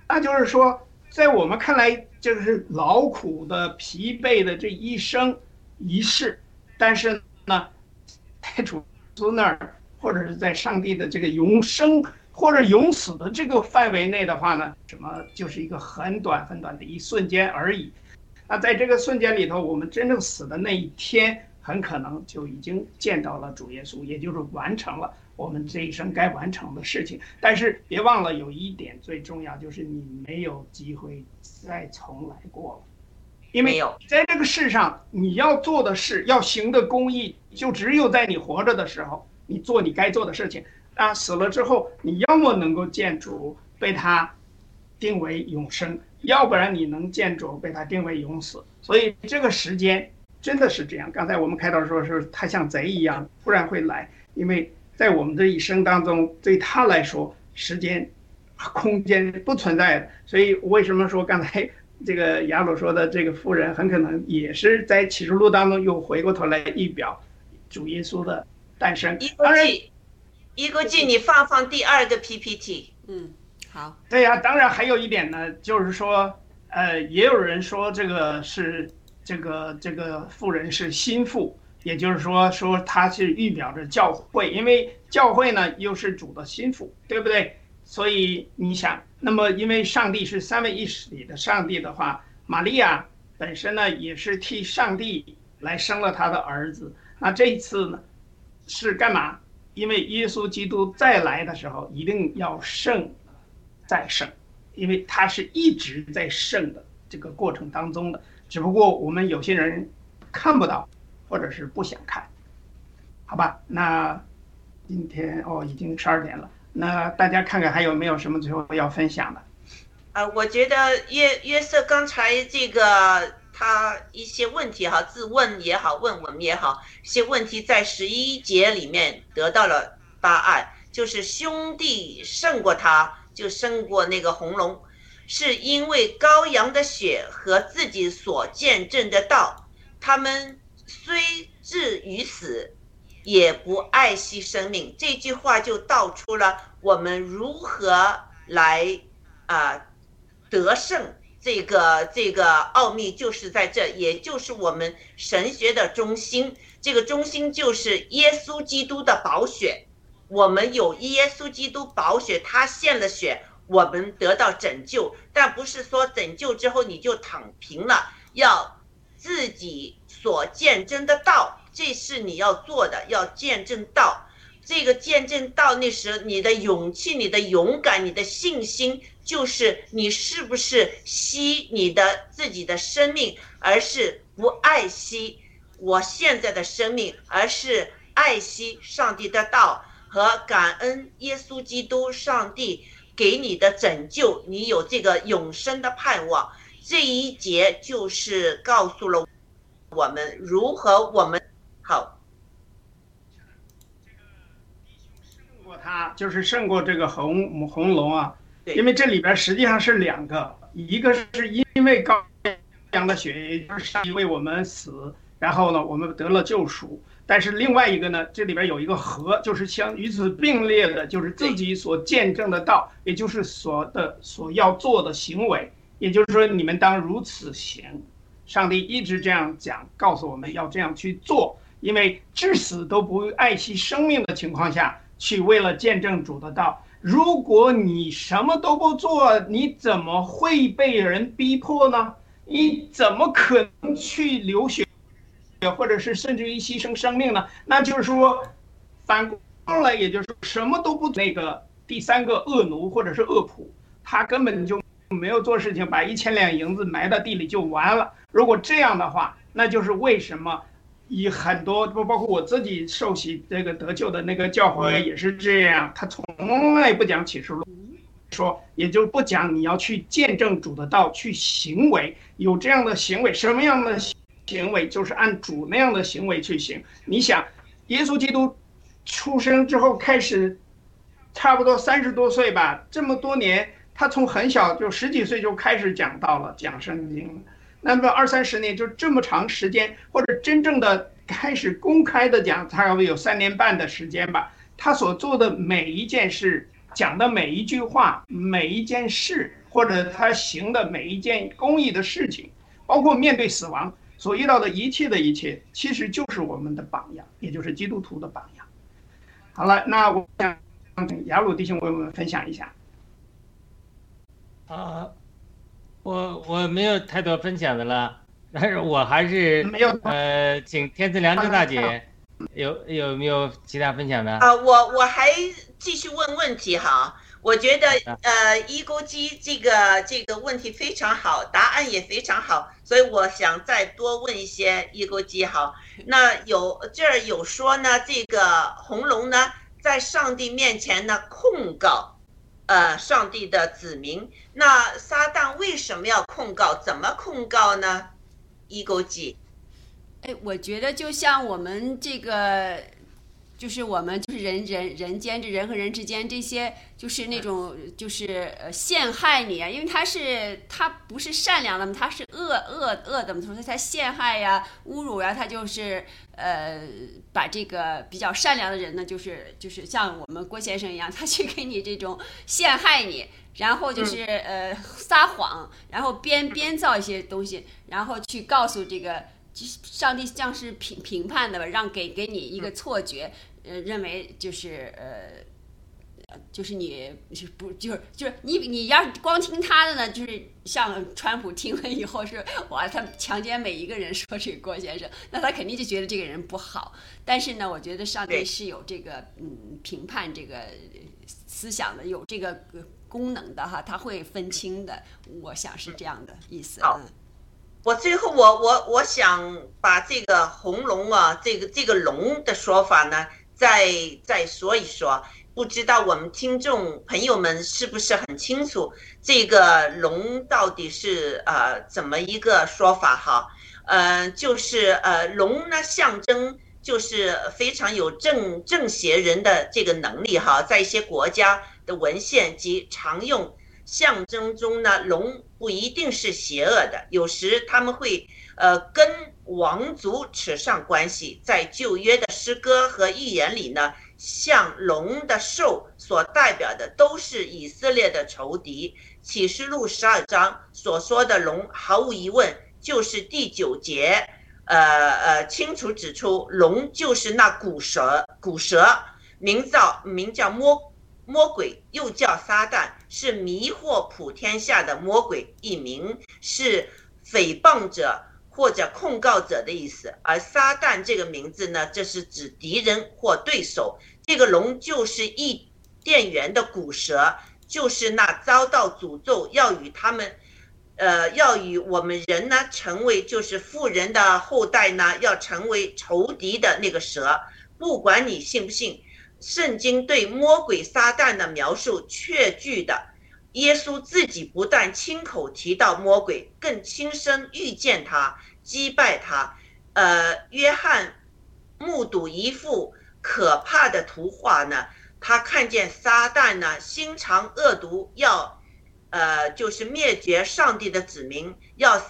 那就是说，在我们看来，就是劳苦的、疲惫的这一生一世。但是呢，在主那儿，或者是在上帝的这个永生。或者永死的这个范围内的话呢，什么就是一个很短很短的一瞬间而已。那在这个瞬间里头，我们真正死的那一天，很可能就已经见到了主耶稣，也就是完成了我们这一生该完成的事情。但是别忘了有一点最重要，就是你没有机会再重来过了，因为在这个世上你要做的事、要行的公义，就只有在你活着的时候，你做你该做的事情。啊，死了之后，你要么能够见主，被他定为永生；要不然你能见主，被他定为永死。所以这个时间真的是这样。刚才我们开头说是他像贼一样突然会来，因为在我们的一生当中，对他来说，时间、空间不存在的。所以为什么说刚才这个亚鲁说的这个妇人，很可能也是在启示录当中又回过头来一表主耶稣的诞生。当然。一个记，你放放第二个 PPT。嗯，对呀、当然还有一点呢，就是说，呃，也有人说这个是这个这个妇人是心腹，也就是说说她是预表着教会，因为教会呢又是主的心腹，对不对？所以你想，那么因为上帝是三位一体的上帝的话，玛利亚本身呢也是替上帝来生了他的儿子，那这一次呢是干嘛？因为耶稣基督再来的时候一定要胜再胜，因为他是一直在胜的这个过程当中的，只不过我们有些人看不到，或者是不想看，好吧？那今天哦已经十二点了，那大家看看还有没有什么最后要分享的？啊，我觉得约约瑟刚才这个他一些问题哈，自问也好，问我们也好，一些问题在十一节里面得到了答案，就是兄弟胜过他，就胜过那个红龙，是因为羔羊的血和自己所见证的道，他们虽至于死，也不爱惜生命。这句话就道出了我们如何来啊。得胜这个这个奥秘就是在这，也就是我们神学的中心。这个中心就是耶稣基督的宝血。我们有耶稣基督宝血，他献了血，我们得到拯救。但不是说拯救之后你就躺平了，要自己所见证的道，这是你要做的，要见证道。这个见证到那时，你的勇气、你的勇敢、你的信心，就是你是不是惜你的自己的生命，而是不爱惜我现在的生命，而是爱惜上帝的道和感恩耶稣基督上帝给你的拯救，你有这个永生的盼望。这一节就是告诉了我们如何我们好。胜过他就是胜过这个红红龙啊，因为这里边实际上是两个，一个是因为羔羊的血，也就是上帝为我们死，然后呢我们得了救赎。但是另外一个呢，这里边有一个和，就是相与此并列的，就是自己所见证的道，也就是所的所要做的行为，也就是说你们当如此行。上帝一直这样讲，告诉我们要这样去做，因为至死都不爱惜生命的情况下，去为了见证主的道。如果你什么都不做，你怎么会被人逼迫呢？你怎么可能去流血，也或者是甚至于牺牲生命呢？那就是说，反过来，也就是说什么都不那个第三个恶奴或者是恶仆，他根本就没有做事情，把一千两银子埋到地里就完了。如果这样的话，那就是为什么以很多不包括我自己受洗这个得救的那个教会也是这样，他从来不讲启示录，说也就不讲你要去见证主的道，去行为有这样的行为，什么样的行为就是按主那样的行为去行。你想，耶稣基督出生之后开始，差不多三十多岁吧，这么多年，他从很小就十几岁就开始讲道了，讲圣经。那么二三十年就这么长时间，或者真正的开始公开的讲，差不多有三年半的时间吧。他所做的每一件事，讲的每一句话，每一件事，或者他行的每一件公益的事情，包括面对死亡所遇到的一切的一切，其实就是我们的榜样，也就是基督徒的榜样。好了，那我想雅鲁弟兄为我们分享一下。啊，我我没有太多分享的了，但是我还是没有呃，请天赐良知大姐有有没有其他分享的？啊，我我还继续问问题哈。我觉得呃，一钩机这个这个问题非常好，答案也非常好，所以我想再多问一些一钩机哈。那有这儿有说呢，这个红龙呢，在上帝面前呢控告，呃，上帝的子民。那撒旦为什么要控告？怎么控告呢？一钩机。哎，我觉得就像我们这个，就是我们就是人人人间这人和人之间这些，就是那种就是呃陷害你啊，因为他是他不是善良的嘛，他是恶恶恶的嘛，所以他陷害呀、侮辱呀，他就是呃把这个比较善良的人呢，就是就是像我们郭先生一样，他去给你这种陷害你。然后就是呃撒谎，然后编编造一些东西，然后去告诉这个上帝像是评评判的吧，让给给你一个错觉，呃，认为就是呃。就是你是不就是就是你你要是光听他的呢，就是像川普听了以后是哇，他强奸每一个人，说这个郭先生，那他肯定就觉得这个人不好。但是呢，我觉得上帝是有这个嗯评判这个思想的，有这个功能的哈，他会分清的。我想是这样的意思。嗯，我最后我我我想把这个红龙啊，这个这个龙的说法呢，再再说一说。不知道我们听众朋友们是不是很清楚这个龙到底是呃怎么一个说法哈？呃，就是呃龙呢象征就是非常有正正邪人的这个能力哈，在一些国家的文献及常用象征中呢，龙不一定是邪恶的，有时他们会呃跟王族扯上关系，在旧约的诗歌和预言里呢。像龙的兽所代表的都是以色列的仇敌。启示录十二章所说的龙，毫无疑问就是第九节，呃呃，清楚指出龙就是那古蛇，古蛇名叫名叫魔魔鬼，又叫撒旦，是迷惑普天下的魔鬼一名，是诽谤者。或者控告者的意思，而撒旦这个名字呢，这是指敌人或对手。这个龙就是伊甸园的古蛇，就是那遭到诅咒要与他们，呃，要与我们人呢成为就是富人的后代呢，要成为仇敌的那个蛇。不管你信不信，圣经对魔鬼撒旦的描述确据的。耶稣自己不但亲口提到魔鬼，更亲身遇见他。击败他，呃，约翰目睹一幅可怕的图画呢。他看见撒旦呢，心肠恶毒，要，呃，就是灭绝上帝的子民，要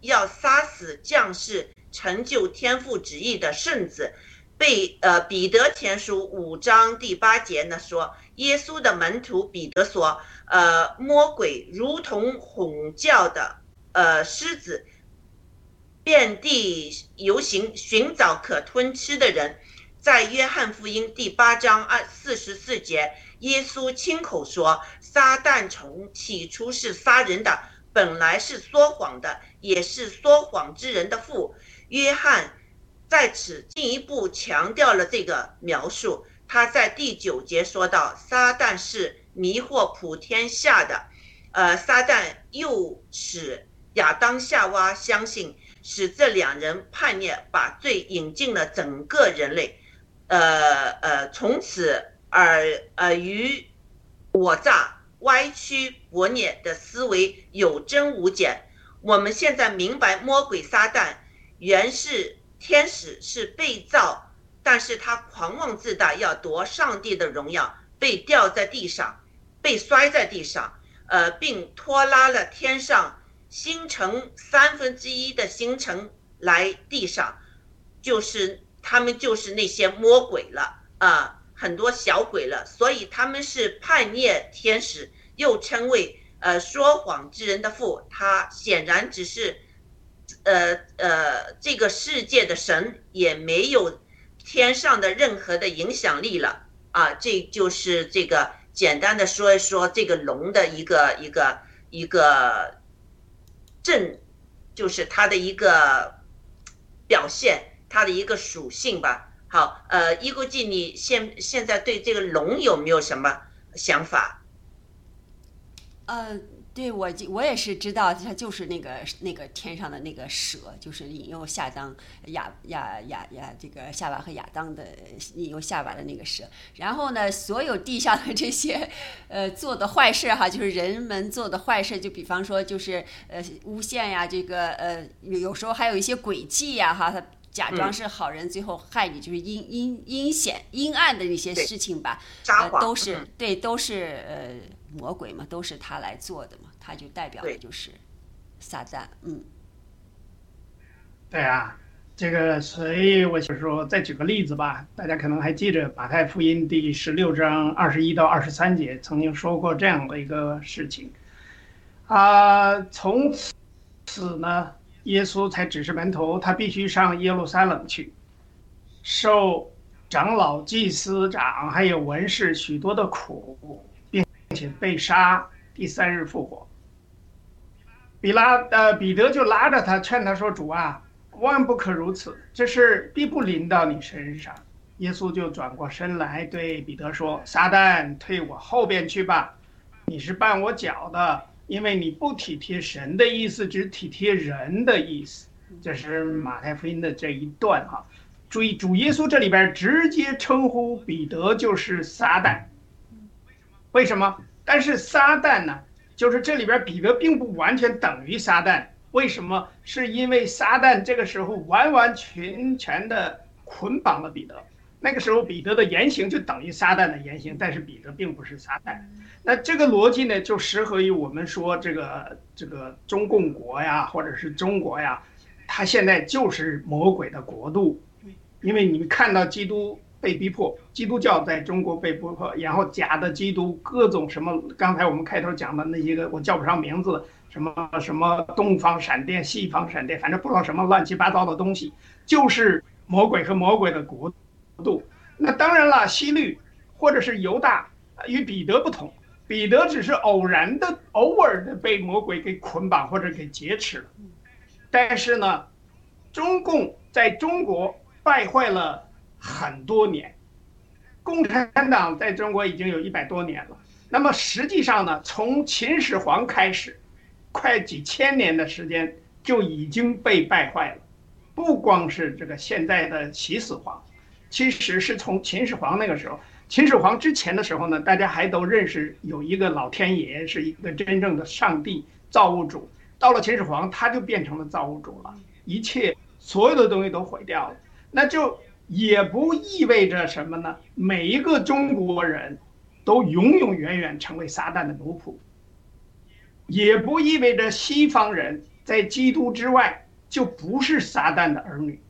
要杀死将士，成就天父旨意的圣子。被呃彼得前书五章第八节呢说，耶稣的门徒彼得说，呃，魔鬼如同吼叫的呃狮子。遍地游行，寻找可吞吃的人。在约翰福音第八章二四十四节，耶稣亲口说：“撒旦从起初是杀人的，本来是说谎的，也是说谎之人的父。”约翰在此进一步强调了这个描述。他在第九节说到：“撒旦是迷惑普天下的。”呃，撒旦又使亚当夏娃相信。使这两人叛逆，把罪引进了整个人类，呃呃，从此耳耳愚我诈、歪曲悖逆的思维有增无减。我们现在明白，魔鬼撒旦原是天使，是被造，但是他狂妄自大，要夺上帝的荣耀，被掉在地上，被摔在地上，呃，并拖拉了天上。星辰三分之一的星辰来地上，就是他们就是那些魔鬼了啊，很多小鬼了，所以他们是叛逆天使，又称为呃说谎之人的父。他显然只是，呃呃这个世界的神，也没有天上的任何的影响力了啊。这就是这个简单的说一说这个龙的一个一个一个。正就是它的一个表现，它的一个属性吧。好，呃，伊国记，你现现在对这个龙有没有什么想法？呃。对我，我也是知道，他就是那个那个天上的那个蛇，就是引诱夏当亚亚亚亚这个夏娃和亚当的引诱夏娃的那个蛇。然后呢，所有地下的这些呃做的坏事哈，就是人们做的坏事，就比方说就是呃诬陷呀，这个呃有时候还有一些诡计呀哈，他假装是好人，最后害你，就是阴阴阴险阴暗的那些事情吧，呃都是对，都是呃。魔鬼嘛，都是他来做的嘛，他就代表的就是撒旦，嗯，对啊，这个，所以我就说，再举个例子吧。大家可能还记着马太福音第十六章二十一到二十三节曾经说过这样的一个事情啊。从此呢，耶稣才指示门徒，他必须上耶路撒冷去，受长老、祭司长还有文士许多的苦，并且被杀，第三日复活。比拉呃，彼得就拉着他，劝他说：“主啊，万不可如此，这事必不临到你身上。”耶稣就转过身来对彼得说：“撒旦，退我后边去吧！你是绊我脚的，因为你不体贴神的意思，只体贴人的意思。”这是马太福音的这一段哈。注意，主耶稣这里边直接称呼彼得就是撒旦。为什么？但是撒旦呢？就是这里边彼得并不完全等于撒旦，为什么？是因为撒旦这个时候完完全全的捆绑了彼得，那个时候彼得的言行就等于撒旦的言行，但是彼得并不是撒旦。那这个逻辑呢，就适合于我们说这个这个中共国呀，或者是中国呀，它现在就是魔鬼的国度，因为你们看到基督。被逼迫，基督教在中国被逼迫，然后假的基督，各种什么，刚才我们开头讲的那些个，我叫不上名字，什么什么东方闪电、西方闪电，反正不知道什么乱七八糟的东西，就是魔鬼和魔鬼的国度。那当然了，西律或者是犹大与彼得不同，彼得只是偶然的、偶尔的被魔鬼给捆绑或者给劫持了，但是呢，中共在中国败坏了。很多年，共产党在中国已经有一百多年了。那么实际上呢，从秦始皇开始，快几千年的时间就已经被败坏了。不光是这个现在的秦始皇，其实是从秦始皇那个时候，秦始皇之前的时候呢，大家还都认识有一个老天爷是一个真正的上帝造物主。到了秦始皇，他就变成了造物主了，一切所有的东西都毁掉了，那就。也不意味着什么呢？每一个中国人，都永永远远成为撒旦的奴仆。也不意味着西方人在基督之外就不是撒旦的儿女。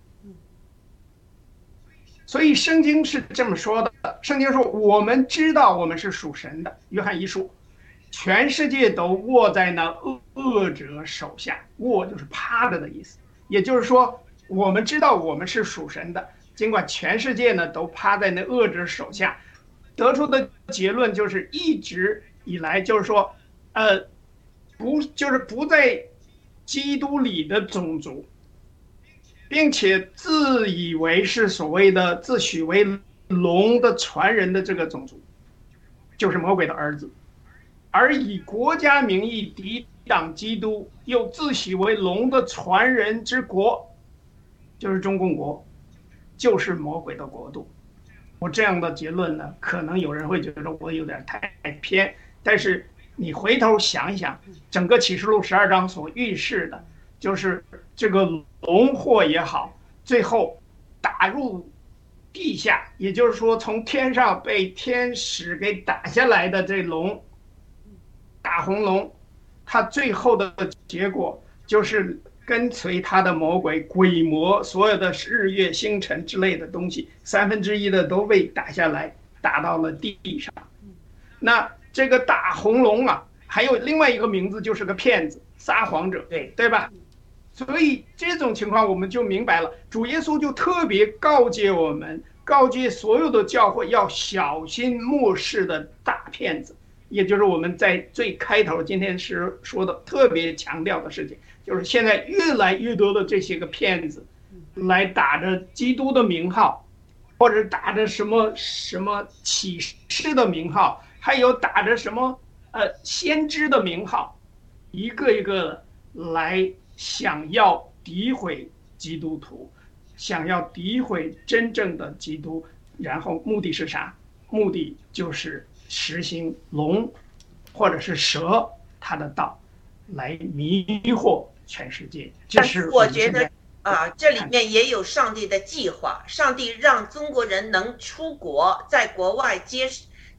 所以圣经是这么说的：圣经说，我们知道我们是属神的。约翰一书，全世界都握在那恶恶者手下，握就是趴着的意思。也就是说，我们知道我们是属神的。尽管全世界呢都趴在那恶者手下，得出的结论就是一直以来就是说，呃，不就是不在基督里的种族，并且自以为是所谓的自诩为龙的传人的这个种族，就是魔鬼的儿子，而以国家名义抵挡基督，又自诩为龙的传人之国，就是中共国。就是魔鬼的国度，我这样的结论呢，可能有人会觉得我有点太偏，但是你回头想一想，整个启示录十二章所预示的，就是这个龙祸也好，最后打入地下，也就是说从天上被天使给打下来的这龙，大红龙，它最后的结果就是。跟随他的魔鬼、鬼魔，所有的日月星辰之类的东西，三分之一的都被打下来，打到了地上。那这个大红龙啊，还有另外一个名字，就是个骗子、撒谎者，对对吧？所以这种情况我们就明白了，主耶稣就特别告诫我们，告诫所有的教会要小心末世的大骗子，也就是我们在最开头今天是说的特别强调的事情。就是现在越来越多的这些个骗子，来打着基督的名号，或者打着什么什么启示的名号，还有打着什么呃先知的名号，一个一个来想要诋毁基督徒，想要诋毁真正的基督，然后目的是啥？目的就是实行龙，或者是蛇他的道，来迷惑。全世界，但是我觉得啊，这里面也有上帝的计划。上帝让中国人能出国，在国外接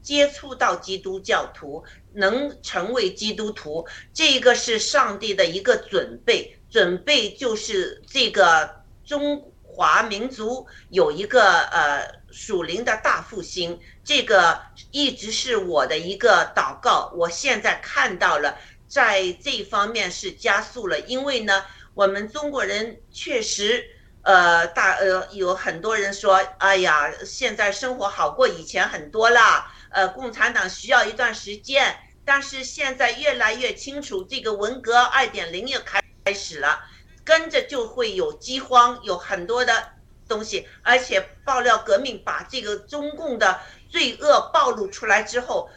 接触到基督教徒，能成为基督徒，这个是上帝的一个准备。准备就是这个中华民族有一个呃属灵的大复兴，这个一直是我的一个祷告。我现在看到了，在这方面是加速了，因为呢，我们中国人确实，呃，大呃有很多人说，哎呀，现在生活好过以前很多啦，呃，共产党需要一段时间，但是现在越来越清楚，这个文革二点零又开开始了。跟着就会有饥荒，有很多的东西，而且爆料革命把这个中共的罪恶暴露出来之后，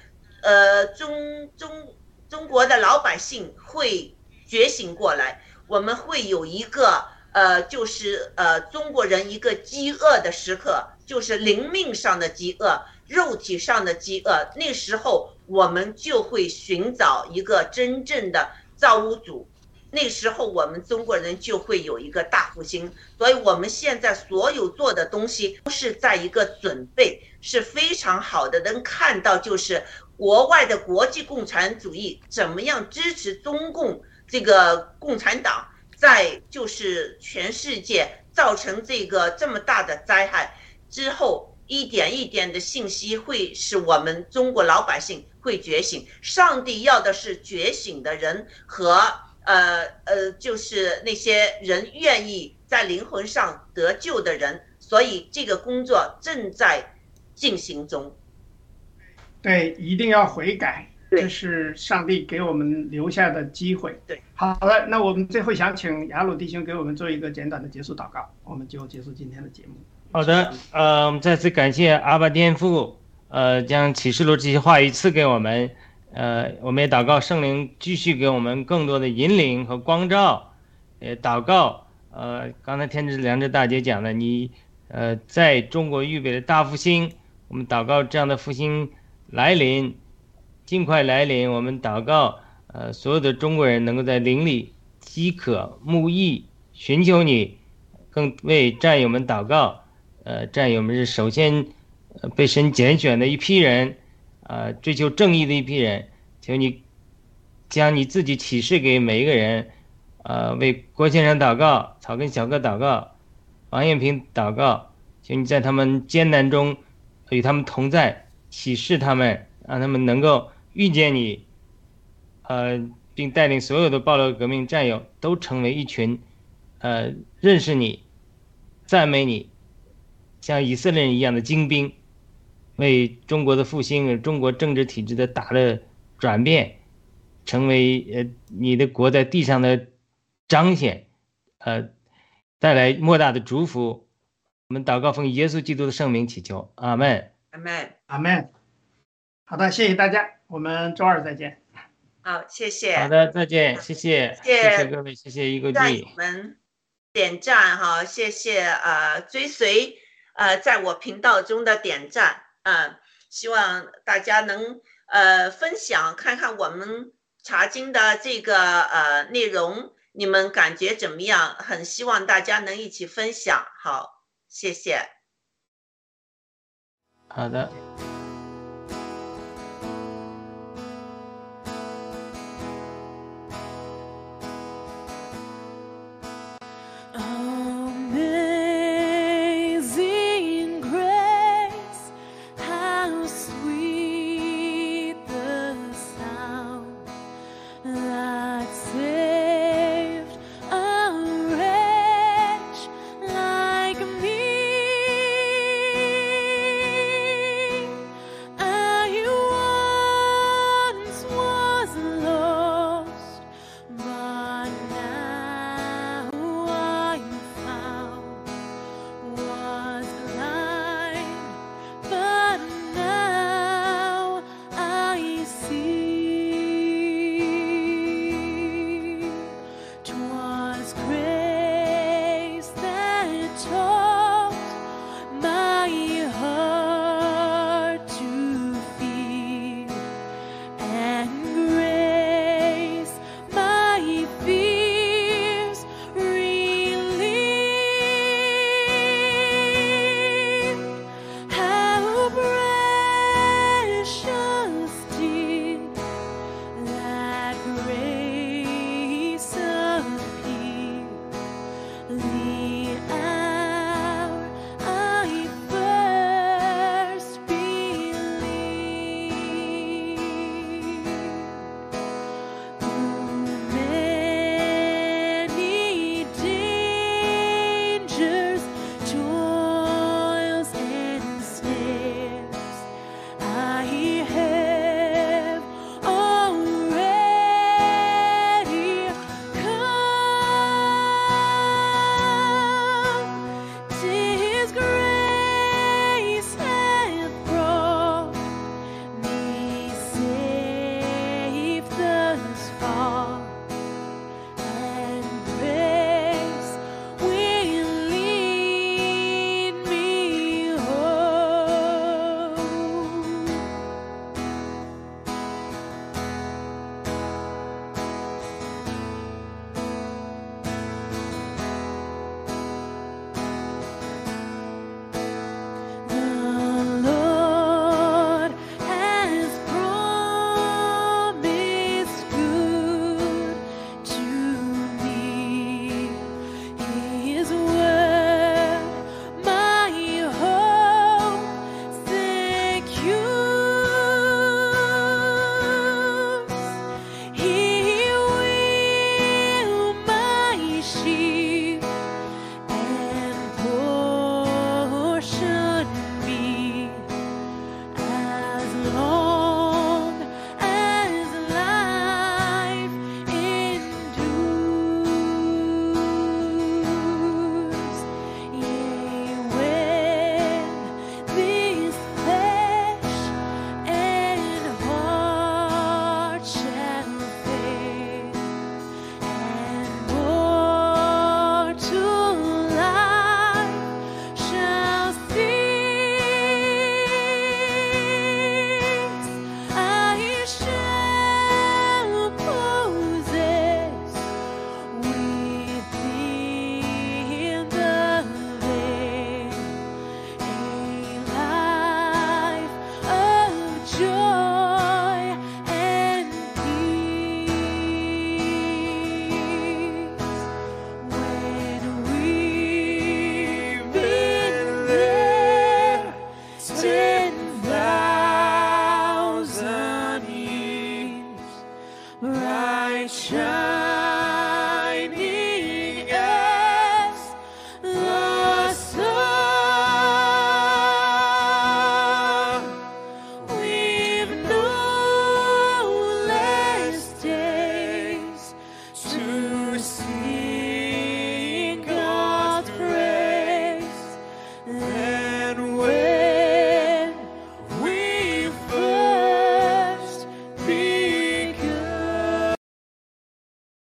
呃，中中中国的老百姓会觉醒过来，我们会有一个呃，就是呃，中国人一个饥饿的时刻，就是灵命上的饥饿，肉体上的饥饿，那时候我们就会寻找一个真正的造物主。那时候我们中国人就会有一个大复兴，所以我们现在所有做的东西都是在一个准备，是非常好的。能看到就是国外的国际共产主义怎么样支持中共这个共产党，在就是全世界造成这个这么大的灾害之后，一点一点的信息会使我们中国老百姓会觉醒。上帝要的是觉醒的人和。呃呃，就是那些人愿意在灵魂上得救的人，所以这个工作正在进行中。对，一定要悔改，这是上帝给我们留下的机会。对，好的，那我们最后想请雅鲁弟兄给我们做一个简短的结束祷告，我们就结束今天的节目。好的，呃，我们再次感谢阿巴颠父，呃，将启示录这些话语赐给我们，呃，我们也祷告圣灵继续给我们更多的引领和光照，也祷告，呃，刚才天之良知大姐讲的，你，呃，在中国预备的大复兴，我们祷告这样的复兴来临，尽快来临，我们祷告，呃，所有的中国人能够在灵里饥渴慕义，寻求你，更为战友们祷告。呃，战友们是首先，呃，被神拣选的一批人，啊，追求正义的一批人，求你将你自己启示给每一个人，呃，为郭先生祷告，草根小哥祷告，王艳平祷告，求你在他们艰难中与他们同在，启示他们，让他们能够遇见你，呃，并带领所有的暴乱革命战友都成为一群，呃，认识你，赞美你。像以色列人一样的精兵，为中国的复兴、中国政治体制的大的转变，成为呃你的国在地上的彰显，呃，带来莫大的祝福。我们祷告奉耶稣基督的圣名祈求，阿门。阿门，阿门。好的，谢谢大家，我们周二再见。好，谢谢。好的，再见，谢谢，谢谢谢谢各位，谢谢一个战 G 友。们点赞哈，谢谢呃追随呃在我频道中的点赞，嗯、希望大家能呃分享看看我们查经的这个呃内容，你们感觉怎么样？很希望大家能一起分享，好，谢谢。好的。